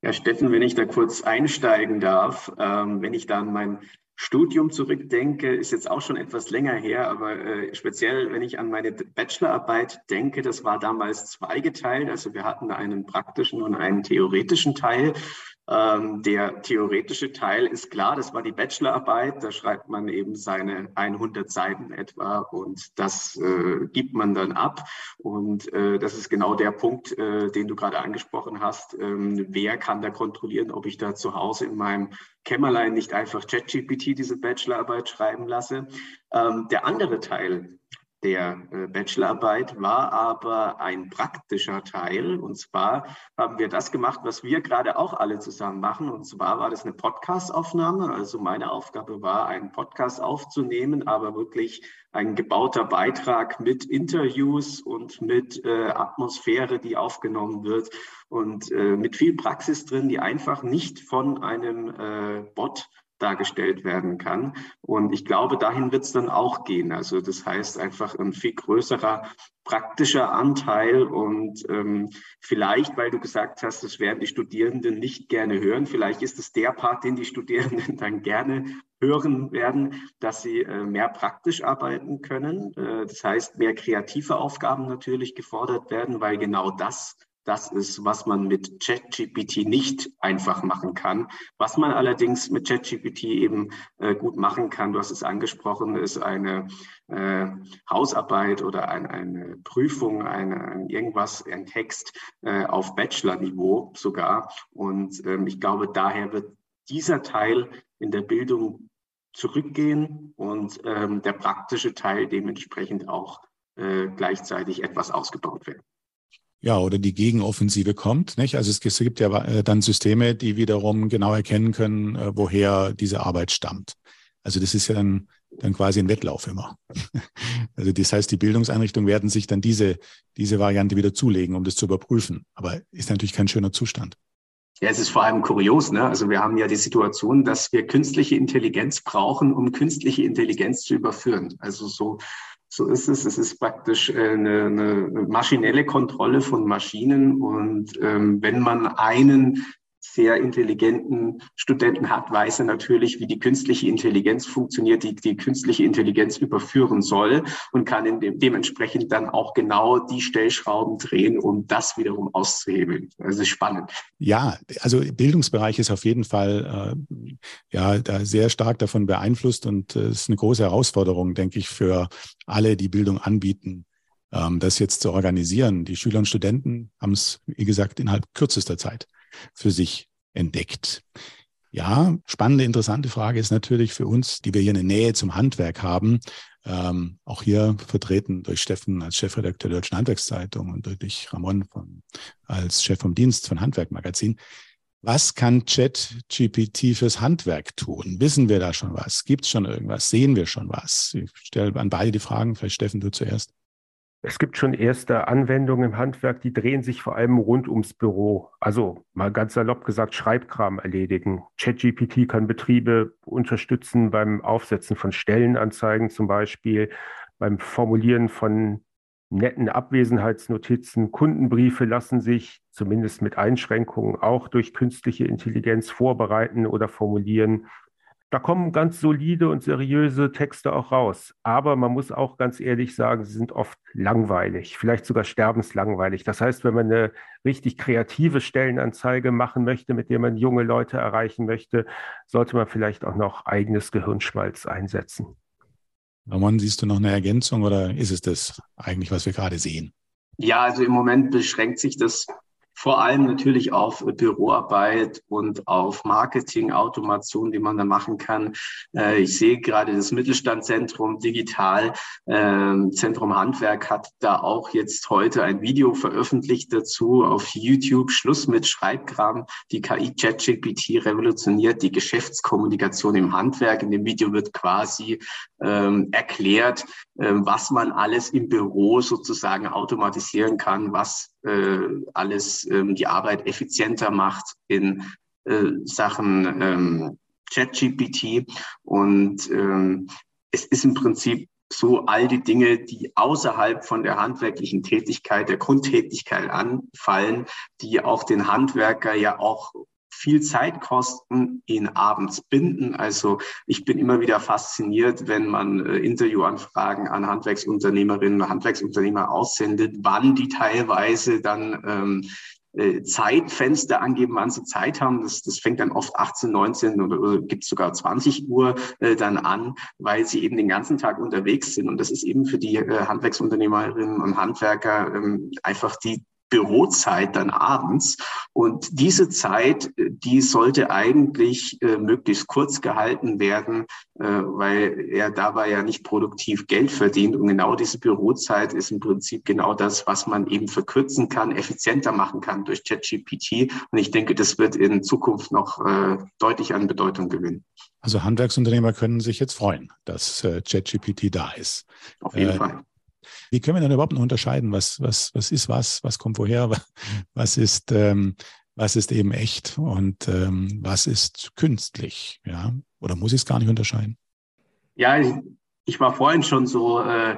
Ja, Steffen, wenn ich da kurz einsteigen darf, ähm, wenn ich dann mein Studium zurückdenke, ist jetzt auch schon etwas länger her, aber äh, speziell, wenn ich an meine Bachelorarbeit denke, das war damals zweigeteilt. Also wir hatten einen praktischen und einen theoretischen Teil. Ähm, der theoretische Teil ist klar, das war die Bachelorarbeit. Da schreibt man eben seine 100 Seiten etwa und das äh, gibt man dann ab. Und äh, das ist genau der Punkt, äh, den du gerade angesprochen hast. Ähm, wer kann da kontrollieren, ob ich da zu Hause in meinem Kämmerlein nicht einfach ChatGPT diese Bachelorarbeit schreiben lasse? Ähm, der andere Teil, der äh, Bachelorarbeit war aber ein praktischer Teil. Und zwar haben wir das gemacht, was wir gerade auch alle zusammen machen. Und zwar war das eine Podcast-Aufnahme. Also meine Aufgabe war, einen Podcast aufzunehmen, aber wirklich ein gebauter Beitrag mit Interviews und mit äh, Atmosphäre, die aufgenommen wird und äh, mit viel Praxis drin, die einfach nicht von einem äh, Bot dargestellt werden kann. Und ich glaube, dahin wird es dann auch gehen. Also das heißt einfach ein viel größerer praktischer Anteil und ähm, vielleicht, weil du gesagt hast, das werden die Studierenden nicht gerne hören, vielleicht ist es der Part, den die Studierenden [laughs] dann gerne hören werden, dass sie äh, mehr praktisch arbeiten können. Äh, das heißt, mehr kreative Aufgaben natürlich gefordert werden, weil genau das das ist, was man mit ChatGPT nicht einfach machen kann. Was man allerdings mit ChatGPT eben äh, gut machen kann, du hast es angesprochen, ist eine äh, Hausarbeit oder ein, eine Prüfung, eine, ein irgendwas, ein Text äh, auf Bachelor-Niveau sogar. Und ähm, ich glaube, daher wird dieser Teil in der Bildung zurückgehen und ähm, der praktische Teil dementsprechend auch äh, gleichzeitig etwas ausgebaut werden. Ja, oder die Gegenoffensive kommt. Nicht? Also es gibt ja äh, dann Systeme, die wiederum genau erkennen können, äh, woher diese Arbeit stammt. Also das ist ja dann, dann quasi ein Wettlauf immer. [laughs] Also das heißt, die Bildungseinrichtungen werden sich dann diese, diese Variante wieder zulegen, um das zu überprüfen. Aber ist natürlich kein schöner Zustand. Ja, es ist vor allem kurios. Ne? Also wir haben ja die Situation, dass wir künstliche Intelligenz brauchen, um künstliche Intelligenz zu überführen. Also so, so ist es. Es ist praktisch äh, eine, eine maschinelle Kontrolle von Maschinen. Und ähm, wenn man einen sehr intelligenten Studenten hat, weiß er natürlich, wie die künstliche Intelligenz funktioniert, die die künstliche Intelligenz überführen soll und kann in dem, dementsprechend dann auch genau die Stellschrauben drehen, um das wiederum auszuhebeln. Also ist spannend. Ja, also Bildungsbereich ist auf jeden Fall äh, ja da sehr stark davon beeinflusst und äh, ist eine große Herausforderung, denke ich, für alle, die Bildung anbieten ähm, das jetzt zu organisieren. Die Schüler und Studenten haben es, wie gesagt, innerhalb kürzester Zeit für sich entdeckt. Ja, spannende, interessante Frage ist natürlich für uns, die wir hier eine Nähe zum Handwerk haben, ähm, auch hier vertreten durch Steffen als Chefredakteur der Deutschen Handwerkszeitung und durch Ramon von, als Chef vom Dienst von Handwerkmagazin. Was kann ChatGPT fürs Handwerk tun? Wissen wir da schon was? Gibt es schon irgendwas? Sehen wir schon was? Ich stelle an beide die Fragen. Vielleicht Steffen, du zuerst. Es gibt schon erste Anwendungen im Handwerk, die drehen sich vor allem rund ums Büro. Also mal ganz salopp gesagt, Schreibkram erledigen. ChatGPT kann Betriebe unterstützen beim Aufsetzen von Stellenanzeigen zum Beispiel, beim Formulieren von netten Abwesenheitsnotizen. Kundenbriefe lassen sich zumindest mit Einschränkungen auch durch künstliche Intelligenz vorbereiten oder formulieren. Da kommen ganz solide und seriöse Texte auch raus. Aber man muss auch ganz ehrlich sagen, sie sind oft langweilig, vielleicht sogar sterbenslangweilig. Das heißt, wenn man eine richtig kreative Stellenanzeige machen möchte, mit der man junge Leute erreichen möchte, sollte man vielleicht auch noch eigenes Gehirnschmalz einsetzen. Ramon, siehst du noch eine Ergänzung oder ist es das eigentlich, was wir gerade sehen? Ja, also im Moment beschränkt sich das vor allem natürlich auf Büroarbeit und auf Marketing, Automation, die man da machen kann. Äh, ich sehe gerade das Mittelstandzentrum Digital, ähm, Zentrum Handwerk hat da auch jetzt heute ein Video veröffentlicht dazu auf YouTube. Schluss mit Schreibkram. Die KI ChatGPT revolutioniert die Geschäftskommunikation im Handwerk. In dem Video wird quasi ähm, erklärt, ähm, was man alles im Büro sozusagen automatisieren kann, was alles ähm, die Arbeit effizienter macht in äh, Sachen ähm, ChatGPT. Und ähm, es ist im Prinzip so all die Dinge, die außerhalb von der handwerklichen Tätigkeit, der Grundtätigkeit anfallen, die auch den Handwerker ja auch viel Zeit kosten, ihn abends binden. Also ich bin immer wieder fasziniert, wenn man äh, Interviewanfragen an Handwerksunternehmerinnen und Handwerksunternehmer aussendet, wann die teilweise dann ähm, äh, Zeitfenster angeben, wann sie Zeit haben. Das, das fängt dann oft 18, 19 oder, oder gibt sogar 20 Uhr äh, dann an, weil sie eben den ganzen Tag unterwegs sind. Und das ist eben für die äh, Handwerksunternehmerinnen und Handwerker ähm, einfach die Bürozeit dann abends. Und diese Zeit, die sollte eigentlich äh, möglichst kurz gehalten werden, äh, weil er dabei ja nicht produktiv Geld verdient. Und genau diese Bürozeit ist im Prinzip genau das, was man eben verkürzen kann, effizienter machen kann durch ChatGPT. Und ich denke, das wird in Zukunft noch äh, deutlich an Bedeutung gewinnen. Also Handwerksunternehmer können sich jetzt freuen, dass äh, ChatGPT da ist. Auf jeden äh, Fall. Wie können wir dann überhaupt noch unterscheiden, was, was, was ist was, was kommt woher, [laughs] was ist, ähm, was ist eben echt und ähm, was ist künstlich, ja? Oder muss ich es gar nicht unterscheiden? Ja, ich war vorhin schon so äh,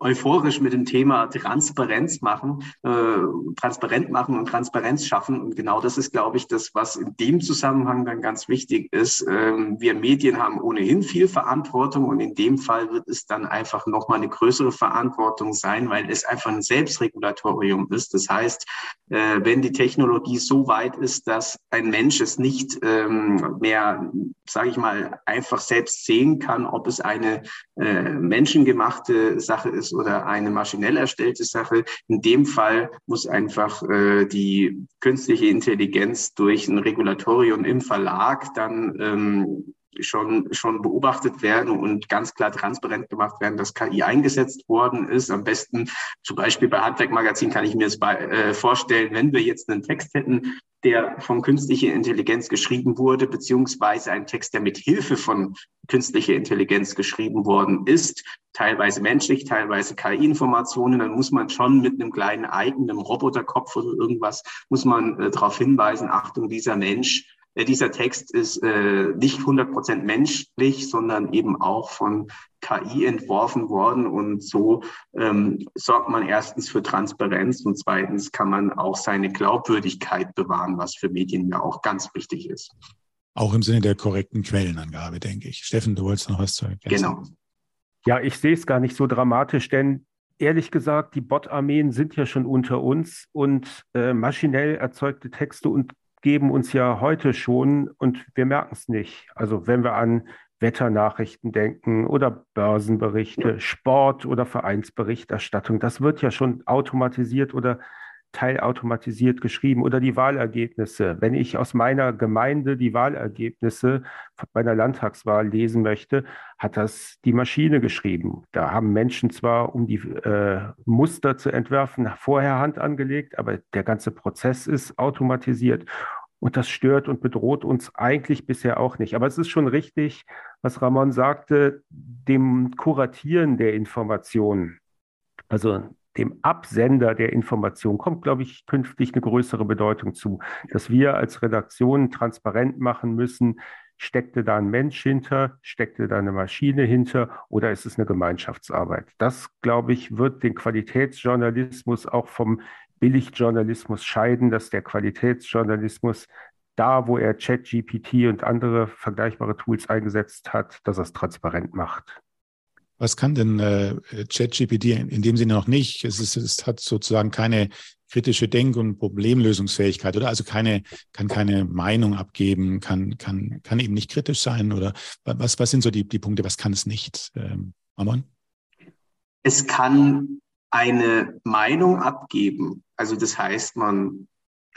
euphorisch mit dem Thema Transparenz machen, äh, transparent machen und Transparenz schaffen. Und genau das ist, glaube ich, das, was in dem Zusammenhang dann ganz wichtig ist. Ähm, wir Medien haben ohnehin viel Verantwortung und in dem Fall wird es dann einfach nochmal eine größere Verantwortung sein, weil es einfach ein Selbstregulatorium ist. Das heißt, äh, wenn die Technologie so weit ist, dass ein Mensch es nicht ähm, mehr, sage ich mal, einfach selbst sehen kann, ob es eine äh, menschengemachte Sache ist oder eine maschinell erstellte Sache. In dem Fall muss einfach äh, die künstliche Intelligenz durch ein Regulatorium im Verlag dann ähm, schon, schon beobachtet werden und ganz klar transparent gemacht werden, dass KI eingesetzt worden ist. Am besten zum Beispiel bei Handwerkmagazin kann ich mir es äh, vorstellen, wenn wir jetzt einen Text hätten, der von künstlicher Intelligenz geschrieben wurde, beziehungsweise ein Text, der mit Hilfe von künstlicher Intelligenz geschrieben worden ist, teilweise menschlich, teilweise KI-Informationen, dann muss man schon mit einem kleinen eigenen Roboterkopf oder irgendwas, muss man äh, darauf hinweisen, Achtung, dieser Mensch dieser Text ist äh, nicht 100 Prozent menschlich, sondern eben auch von KI entworfen worden. Und so ähm, sorgt man erstens für Transparenz und zweitens kann man auch seine Glaubwürdigkeit bewahren, was für Medien ja auch ganz wichtig ist. Auch im Sinne der korrekten Quellenangabe, denke ich. Steffen, du wolltest noch was zu ergänzen. Genau. Ja, ich sehe es gar nicht so dramatisch, denn ehrlich gesagt, die Bot-Armeen sind ja schon unter uns und äh, maschinell erzeugte Texte und geben uns ja heute schon und wir merken es nicht. Also wenn wir an Wetternachrichten denken oder Börsenberichte, Sport oder Vereinsberichterstattung, das wird ja schon automatisiert oder teilautomatisiert geschrieben oder die Wahlergebnisse. Wenn ich aus meiner Gemeinde die Wahlergebnisse bei einer Landtagswahl lesen möchte, hat das die Maschine geschrieben. Da haben Menschen zwar, um die äh, Muster zu entwerfen, vorher Hand angelegt, aber der ganze Prozess ist automatisiert. Und das stört und bedroht uns eigentlich bisher auch nicht. Aber es ist schon richtig, was Ramon sagte, dem Kuratieren der Informationen, also dem Absender der Information kommt, glaube ich, künftig eine größere Bedeutung zu, dass wir als Redaktion transparent machen müssen, steckte da ein Mensch hinter, steckte da eine Maschine hinter oder ist es eine Gemeinschaftsarbeit? Das, glaube ich, wird den Qualitätsjournalismus auch vom Billigjournalismus scheiden, dass der Qualitätsjournalismus da, wo er ChatGPT und andere vergleichbare Tools eingesetzt hat, dass er es transparent macht. Was kann denn äh, ChatGPT in, dem Sinne noch nicht? Es, ist, es hat sozusagen keine kritische Denk- und Problemlösungsfähigkeit oder also keine, kann keine Meinung abgeben, kann, kann, kann eben nicht kritisch sein oder was, was sind so die, die Punkte, was kann es nicht? Ähm, Amon? Es kann eine Meinung abgeben. Also das heißt, man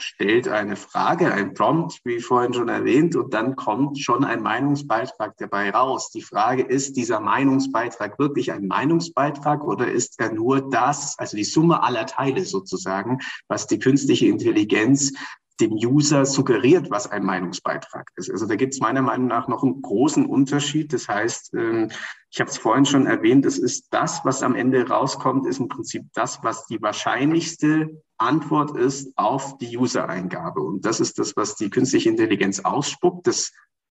stellt eine Frage, ein Prompt, wie vorhin schon erwähnt, und dann kommt schon ein Meinungsbeitrag dabei raus. Die Frage ist, dieser Meinungsbeitrag wirklich ein Meinungsbeitrag oder ist er nur das, also die Summe aller Teile sozusagen, was die künstliche Intelligenz dem User suggeriert, was ein Meinungsbeitrag ist. Also da gibt es meiner Meinung nach noch einen großen Unterschied. Das heißt, ähm, ich habe es vorhin schon erwähnt, es ist das, was am Ende rauskommt, ist im Prinzip das, was die wahrscheinlichste Antwort ist auf die User-Eingabe. Und das ist das, was die künstliche Intelligenz ausspuckt. Das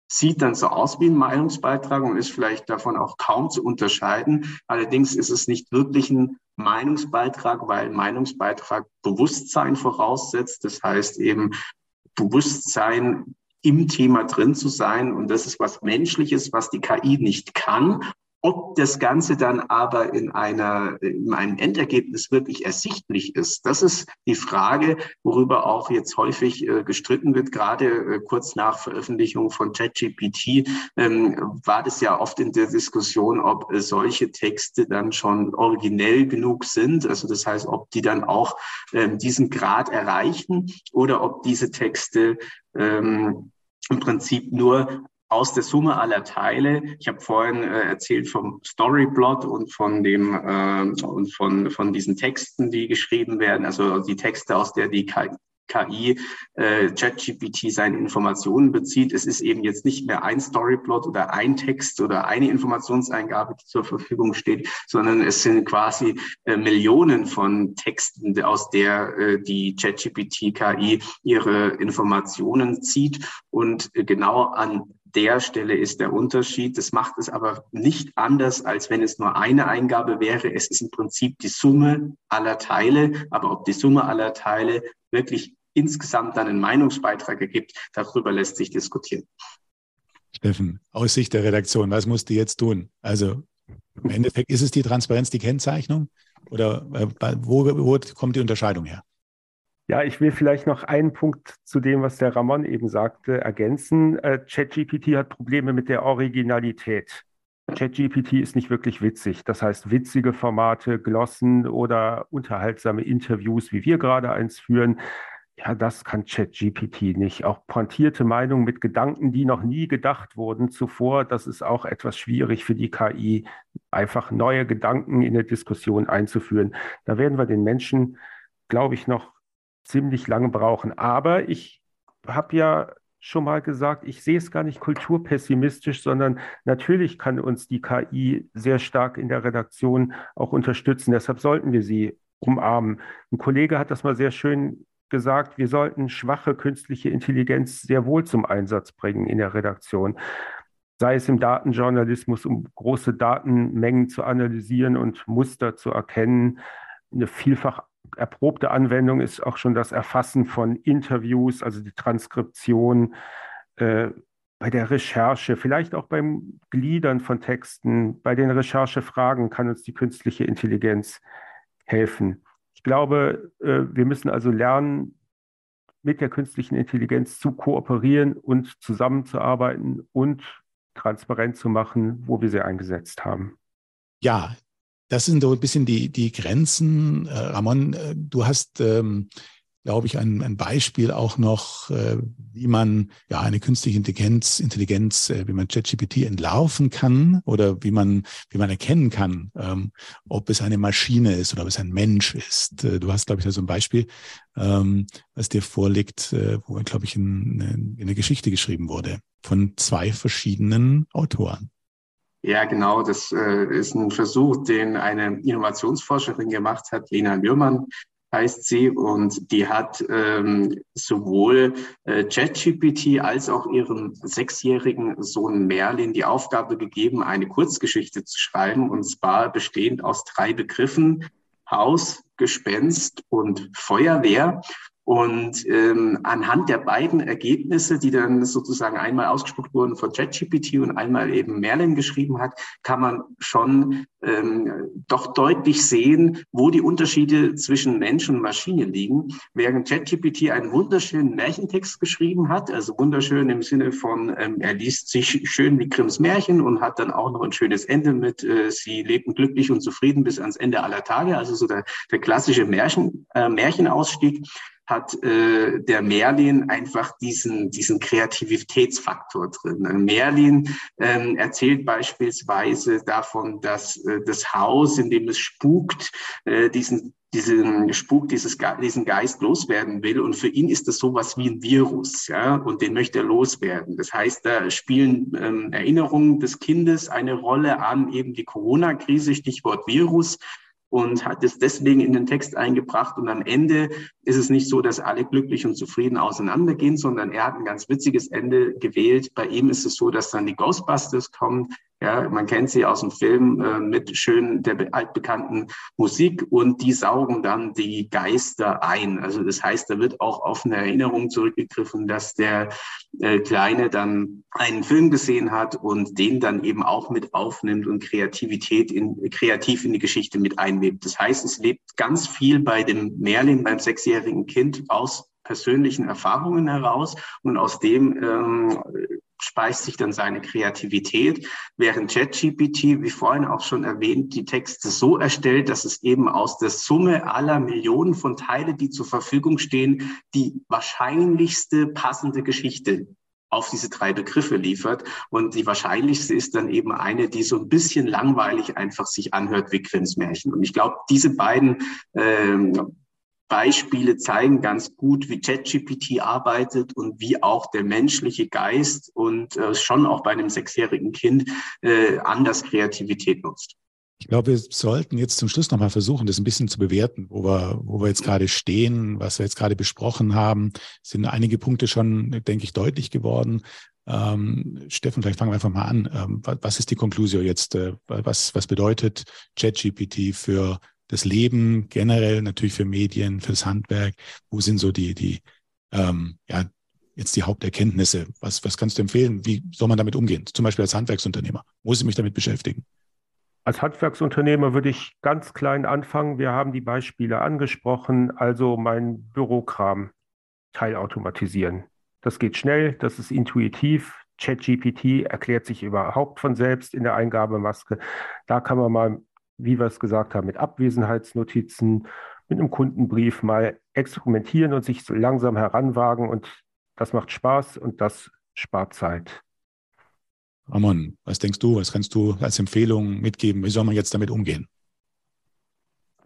sieht dann so aus wie ein Meinungsbeitrag und ist vielleicht davon auch kaum zu unterscheiden. Allerdings ist es nicht wirklich ein Meinungsbeitrag, weil Meinungsbeitrag Bewusstsein voraussetzt. Das heißt eben Bewusstsein im Thema drin zu sein. Und das ist was Menschliches, was die KI nicht kann. Ob das Ganze dann aber in, einer, in einem Endergebnis wirklich ersichtlich ist, das ist die Frage, worüber auch jetzt häufig äh, gestritten wird. Gerade äh, kurz nach Veröffentlichung von ChatGPT ähm, war das ja oft in der Diskussion, ob äh, solche Texte dann schon originell genug sind. Also das heißt, ob die dann auch ähm, diesen Grad erreichen oder ob diese Texte ähm, im Prinzip nur aus der Summe aller Teile. Ich habe vorhin äh, erzählt vom Storyplot und von dem äh, und von von diesen Texten, die geschrieben werden, also die Texte, aus der die KI äh, ChatGPT seine Informationen bezieht. Es ist eben jetzt nicht mehr ein Storyplot oder ein Text oder eine Informationseingabe, die zur Verfügung steht, sondern es sind quasi äh, Millionen von Texten, aus der äh, die ChatGPT KI ihre Informationen zieht und äh, genau an der Stelle ist der Unterschied. Das macht es aber nicht anders, als wenn es nur eine Eingabe wäre. Es ist im Prinzip die Summe aller Teile. Aber ob die Summe aller Teile wirklich insgesamt dann einen Meinungsbeitrag ergibt, darüber lässt sich diskutieren. Steffen, aus Sicht der Redaktion, was musst du jetzt tun? Also im Endeffekt ist es die Transparenz, die Kennzeichnung? Oder äh, wo, wo kommt die Unterscheidung her? Ja, ich will vielleicht noch einen Punkt zu dem, was der Ramon eben sagte, ergänzen. Äh, ChatGPT hat Probleme mit der Originalität. ChatGPT ist nicht wirklich witzig. Das heißt, witzige Formate, Glossen oder unterhaltsame Interviews, wie wir gerade eins führen, ja, das kann ChatGPT nicht. Auch pointierte Meinungen mit Gedanken, die noch nie gedacht wurden zuvor, das ist auch etwas schwierig für die KI, einfach neue Gedanken in eine Diskussion einzuführen. Da werden wir den Menschen, glaube ich, noch ziemlich lange brauchen. Aber ich habe ja schon mal gesagt, ich sehe es gar nicht kulturpessimistisch, sondern natürlich kann uns die KI sehr stark in der Redaktion auch unterstützen. Deshalb sollten wir sie umarmen. Ein Kollege hat das mal sehr schön gesagt, wir sollten schwache künstliche Intelligenz sehr wohl zum Einsatz bringen in der Redaktion. Sei es im Datenjournalismus, um große Datenmengen zu analysieren und Muster zu erkennen. Eine vielfach erprobte Anwendung ist auch schon das Erfassen von Interviews, also die Transkription, äh, bei der Recherche, vielleicht auch beim Gliedern von Texten, bei den Recherchefragen kann uns die künstliche Intelligenz helfen. Ich glaube, äh, wir müssen also lernen, mit der künstlichen Intelligenz zu kooperieren und zusammenzuarbeiten und transparent zu machen, wo wir sie eingesetzt haben. Ja, das sind so ein bisschen die, die Grenzen. Äh, Ramon, äh, du hast, ähm, glaube ich, ein, ein Beispiel auch noch, äh, wie man ja eine künstliche Intelligenz, Intelligenz, wie man ChatGPT entlarven kann oder wie man, wie man erkennen kann, ähm, ob es eine Maschine ist oder ob es ein Mensch ist. Du hast, glaube ich, da so ein Beispiel, ähm, was dir vorliegt, wo, glaube ich, in, in eine Geschichte geschrieben wurde von zwei verschiedenen Autoren. Ja, genau. Das äh, ist ein Versuch, den eine Innovationsforscherin gemacht hat, Lena Lürmann heißt sie, und die hat ähm, sowohl äh, ChatGPT als auch ihrem sechsjährigen Sohn Merlin die Aufgabe gegeben, eine Kurzgeschichte zu schreiben, und zwar bestehend aus drei Begriffen, Haus, Gespenst und Feuerwehr. Und ähm, anhand der beiden Ergebnisse, die dann sozusagen einmal ausgespuckt wurden von ChatGPT und einmal eben Merlin geschrieben hat, kann man schon ähm, doch deutlich sehen, wo die Unterschiede zwischen Mensch und Maschine liegen. Während ChatGPT einen wunderschönen Märchentext geschrieben hat, also wunderschön im Sinne von, ähm, er liest sich schön wie Grimms Märchen und hat dann auch noch ein schönes Ende mit, äh, sie lebten glücklich und zufrieden bis ans Ende aller Tage, also so der, der klassische Märchen, äh, Märchenausstieg hat äh, der Merlin einfach diesen, diesen Kreativitätsfaktor drin. Merlin ähm, erzählt beispielsweise davon, dass äh, das Haus, in dem es spukt, äh, diesen diesen Spuk, dieses, diesen Geist loswerden will. Und für ihn ist das sowas wie ein Virus, ja, und den möchte er loswerden. Das heißt, da spielen ähm, Erinnerungen des Kindes eine Rolle an eben die Corona-Krise, Stichwort Virus und hat es deswegen in den Text eingebracht. Und am Ende ist es nicht so, dass alle glücklich und zufrieden auseinandergehen, sondern er hat ein ganz witziges Ende gewählt. Bei ihm ist es so, dass dann die Ghostbusters kommen, ja, man kennt sie aus dem Film äh, mit schön der altbekannten Musik und die saugen dann die Geister ein. Also das heißt, da wird auch auf eine Erinnerung zurückgegriffen, dass der äh, Kleine dann einen Film gesehen hat und den dann eben auch mit aufnimmt und Kreativität in, kreativ in die Geschichte mit einlebt. Das heißt, es lebt ganz viel bei dem Merlin, beim sechsjährigen Kind aus persönlichen Erfahrungen heraus und aus dem ähm, speist sich dann seine Kreativität, während ChatGPT, wie vorhin auch schon erwähnt, die Texte so erstellt, dass es eben aus der Summe aller Millionen von Teile, die zur Verfügung stehen, die wahrscheinlichste passende Geschichte auf diese drei Begriffe liefert. Und die wahrscheinlichste ist dann eben eine, die so ein bisschen langweilig einfach sich anhört wie Grimms Märchen. Und ich glaube, diese beiden ähm, Beispiele zeigen ganz gut, wie ChatGPT arbeitet und wie auch der menschliche Geist und äh, schon auch bei einem sechsjährigen Kind äh, anders Kreativität nutzt. Ich glaube, wir sollten jetzt zum Schluss nochmal versuchen, das ein bisschen zu bewerten, wo wir, wo wir jetzt gerade stehen, was wir jetzt gerade besprochen haben. Es sind einige Punkte schon, denke ich, deutlich geworden. Ähm, Steffen, vielleicht fangen wir einfach mal an. Ähm, was ist die Konklusion jetzt? Äh, was, was bedeutet ChatGPT für das Leben generell, natürlich für Medien, für das Handwerk? Wo sind so die, die, ähm, ja, jetzt die Haupterkenntnisse? Was, was kannst du empfehlen? Wie soll man damit umgehen? Zum Beispiel als Handwerksunternehmer. Muss ich mich damit beschäftigen? Als Handwerksunternehmer würde ich ganz klein anfangen. Wir haben die Beispiele angesprochen, also mein Bürokram teilautomatisieren. Das geht schnell, das ist intuitiv. ChatGPT erklärt sich überhaupt von selbst in der Eingabemaske. Da kann man mal wie wir es gesagt haben, mit Abwesenheitsnotizen, mit einem Kundenbrief mal experimentieren und sich langsam heranwagen. Und das macht Spaß und das spart Zeit. Ramon, was denkst du? Was kannst du als Empfehlung mitgeben? Wie soll man jetzt damit umgehen?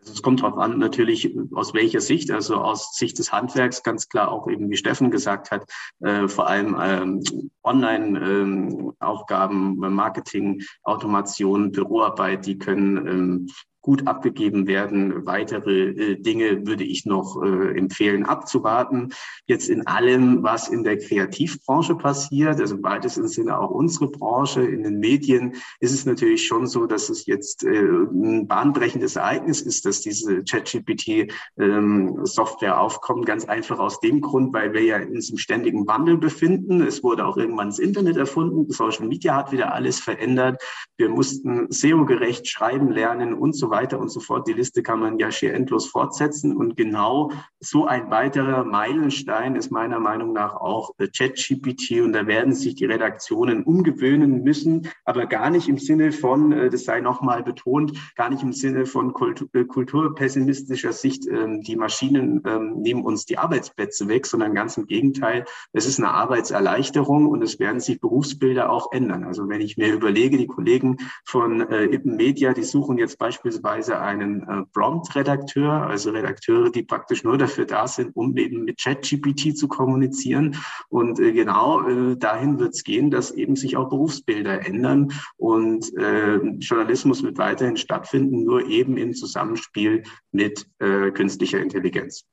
Also es kommt darauf an, natürlich aus welcher Sicht, also aus Sicht des Handwerks ganz klar auch eben, wie Steffen gesagt hat, äh, vor allem ähm, Online-Aufgaben, ähm, Marketing, Automation, Büroarbeit, die können ähm, gut abgegeben werden. Weitere äh, Dinge würde ich noch äh, empfehlen abzuwarten. Jetzt in allem, was in der Kreativbranche passiert, also im weitesten Sinne auch unsere Branche, in den Medien, ist es natürlich schon so, dass es jetzt äh, ein bahnbrechendes Ereignis ist, dass diese ChatGPT-Software ähm, aufkommt. Ganz einfach aus dem Grund, weil wir ja in diesem ständigen Wandel befinden. Es wurde auch irgendwann das Internet erfunden. Social Media hat wieder alles verändert. Wir mussten SEO-gerecht schreiben lernen und so weiter und so fort. Die Liste kann man ja schier endlos fortsetzen. Und genau so ein weiterer Meilenstein ist meiner Meinung nach auch ChatGPT. Und da werden sich die Redaktionen umgewöhnen müssen, aber gar nicht im Sinne von, äh, das sei nochmal betont, gar nicht im Sinne von äh, kulturpessimistischer Sicht, ähm, die Maschinen ähm, nehmen uns die Arbeitsplätze weg, sondern ganz im Gegenteil. Es ist eine Arbeitserleichterung und es werden sich Berufsbilder auch ändern. Also wenn ich mir überlege, die Kollegen von äh, Ippen Media, die suchen jetzt beispielsweise beispielsweise einen äh, Prompt-Redakteur, also Redakteure, die praktisch nur dafür da sind, um eben mit ChatGPT zu kommunizieren. Und äh, genau äh, dahin wird es gehen, dass eben sich auch Berufsbilder ändern und äh, Journalismus wird weiterhin stattfinden, nur eben im Zusammenspiel mit äh, künstlicher Intelligenz.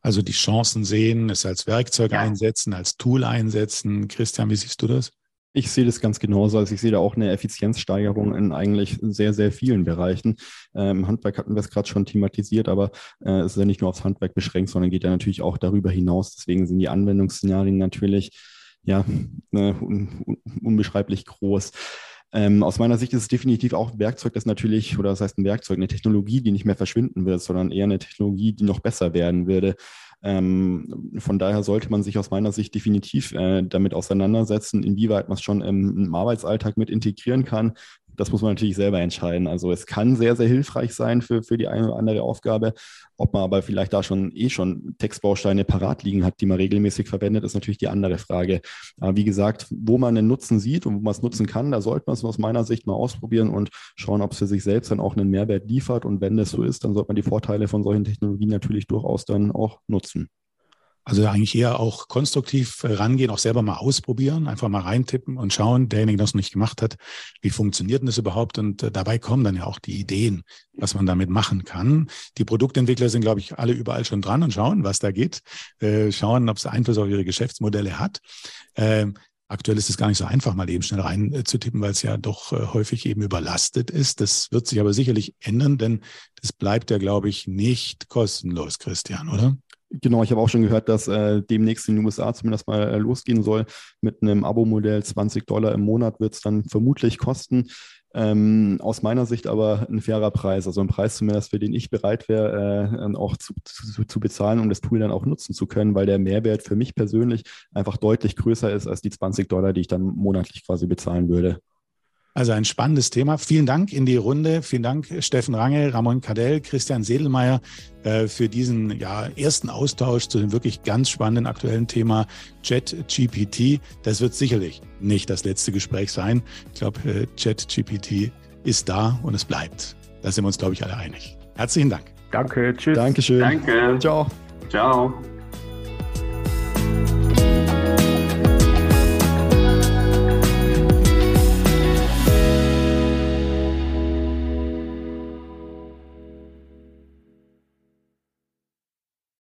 Also die Chancen sehen, es als Werkzeug ja. einsetzen, als Tool einsetzen. Christian, wie siehst du das? Ich sehe das ganz genauso. Also ich sehe da auch eine Effizienzsteigerung in eigentlich sehr, sehr vielen Bereichen. Ähm, Handwerk hatten wir es gerade schon thematisiert, aber äh, es ist ja nicht nur aufs Handwerk beschränkt, sondern geht ja natürlich auch darüber hinaus. Deswegen sind die Anwendungsszenarien natürlich ja äh, un unbeschreiblich groß. Ähm, aus meiner Sicht ist es definitiv auch ein Werkzeug, das natürlich, oder das heißt ein Werkzeug, eine Technologie, die nicht mehr verschwinden wird, sondern eher eine Technologie, die noch besser werden würde. Ähm, von daher sollte man sich aus meiner Sicht definitiv äh, damit auseinandersetzen, inwieweit man es schon im, im Arbeitsalltag mit integrieren kann, das muss man natürlich selber entscheiden. Also es kann sehr, sehr hilfreich sein für, für die eine oder andere Aufgabe. Ob man aber vielleicht da schon eh schon Textbausteine parat liegen hat, die man regelmäßig verwendet, ist natürlich die andere Frage. Aber wie gesagt, wo man einen Nutzen sieht und wo man es nutzen kann, da sollte man es aus meiner Sicht mal ausprobieren und schauen, ob es für sich selbst dann auch einen Mehrwert liefert. Und wenn das so ist, dann sollte man die Vorteile von solchen Technologien natürlich durchaus dann auch nutzen. Also eigentlich eher auch konstruktiv äh, rangehen, auch selber mal ausprobieren, einfach mal reintippen und schauen, derjenige, der es nicht gemacht hat, wie funktioniert denn das überhaupt? Und äh, dabei kommen dann ja auch die Ideen, was man damit machen kann. Die Produktentwickler sind, glaube ich, alle überall schon dran und schauen, was da geht, äh, schauen, ob es Einfluss auf ihre Geschäftsmodelle hat. Ähm, aktuell ist es gar nicht so einfach, mal eben schnell reinzutippen, weil es ja doch häufig eben überlastet ist. Das wird sich aber sicherlich ändern, denn das bleibt ja, glaube ich, nicht kostenlos, Christian, oder? Genau, ich habe auch schon gehört, dass äh, demnächst in den USA zumindest mal äh, losgehen soll. Mit einem Abo-Modell 20 Dollar im Monat wird es dann vermutlich kosten. Ähm, aus meiner Sicht aber ein fairer Preis, also ein Preis zumindest, für den ich bereit wäre, äh, auch zu, zu, zu, bezahlen, um das Tool dann auch nutzen zu können, weil der Mehrwert für mich persönlich einfach deutlich größer ist als die 20 Dollar, die ich dann monatlich quasi bezahlen würde. Also ein spannendes Thema. Vielen Dank in die Runde. Vielen Dank Steffen Range, Ramon Cadell, Christian Sedelmeier äh, für diesen ja, ersten Austausch zu dem wirklich ganz spannenden aktuellen Thema ChatGPT. Das wird sicherlich nicht das letzte Gespräch sein. Ich glaube, äh, ChatGPT ist da und es bleibt. Da sind wir uns, glaube ich, alle einig. Herzlichen Dank. Danke. Tschüss. Dankeschön. Danke. Ciao. Ciao.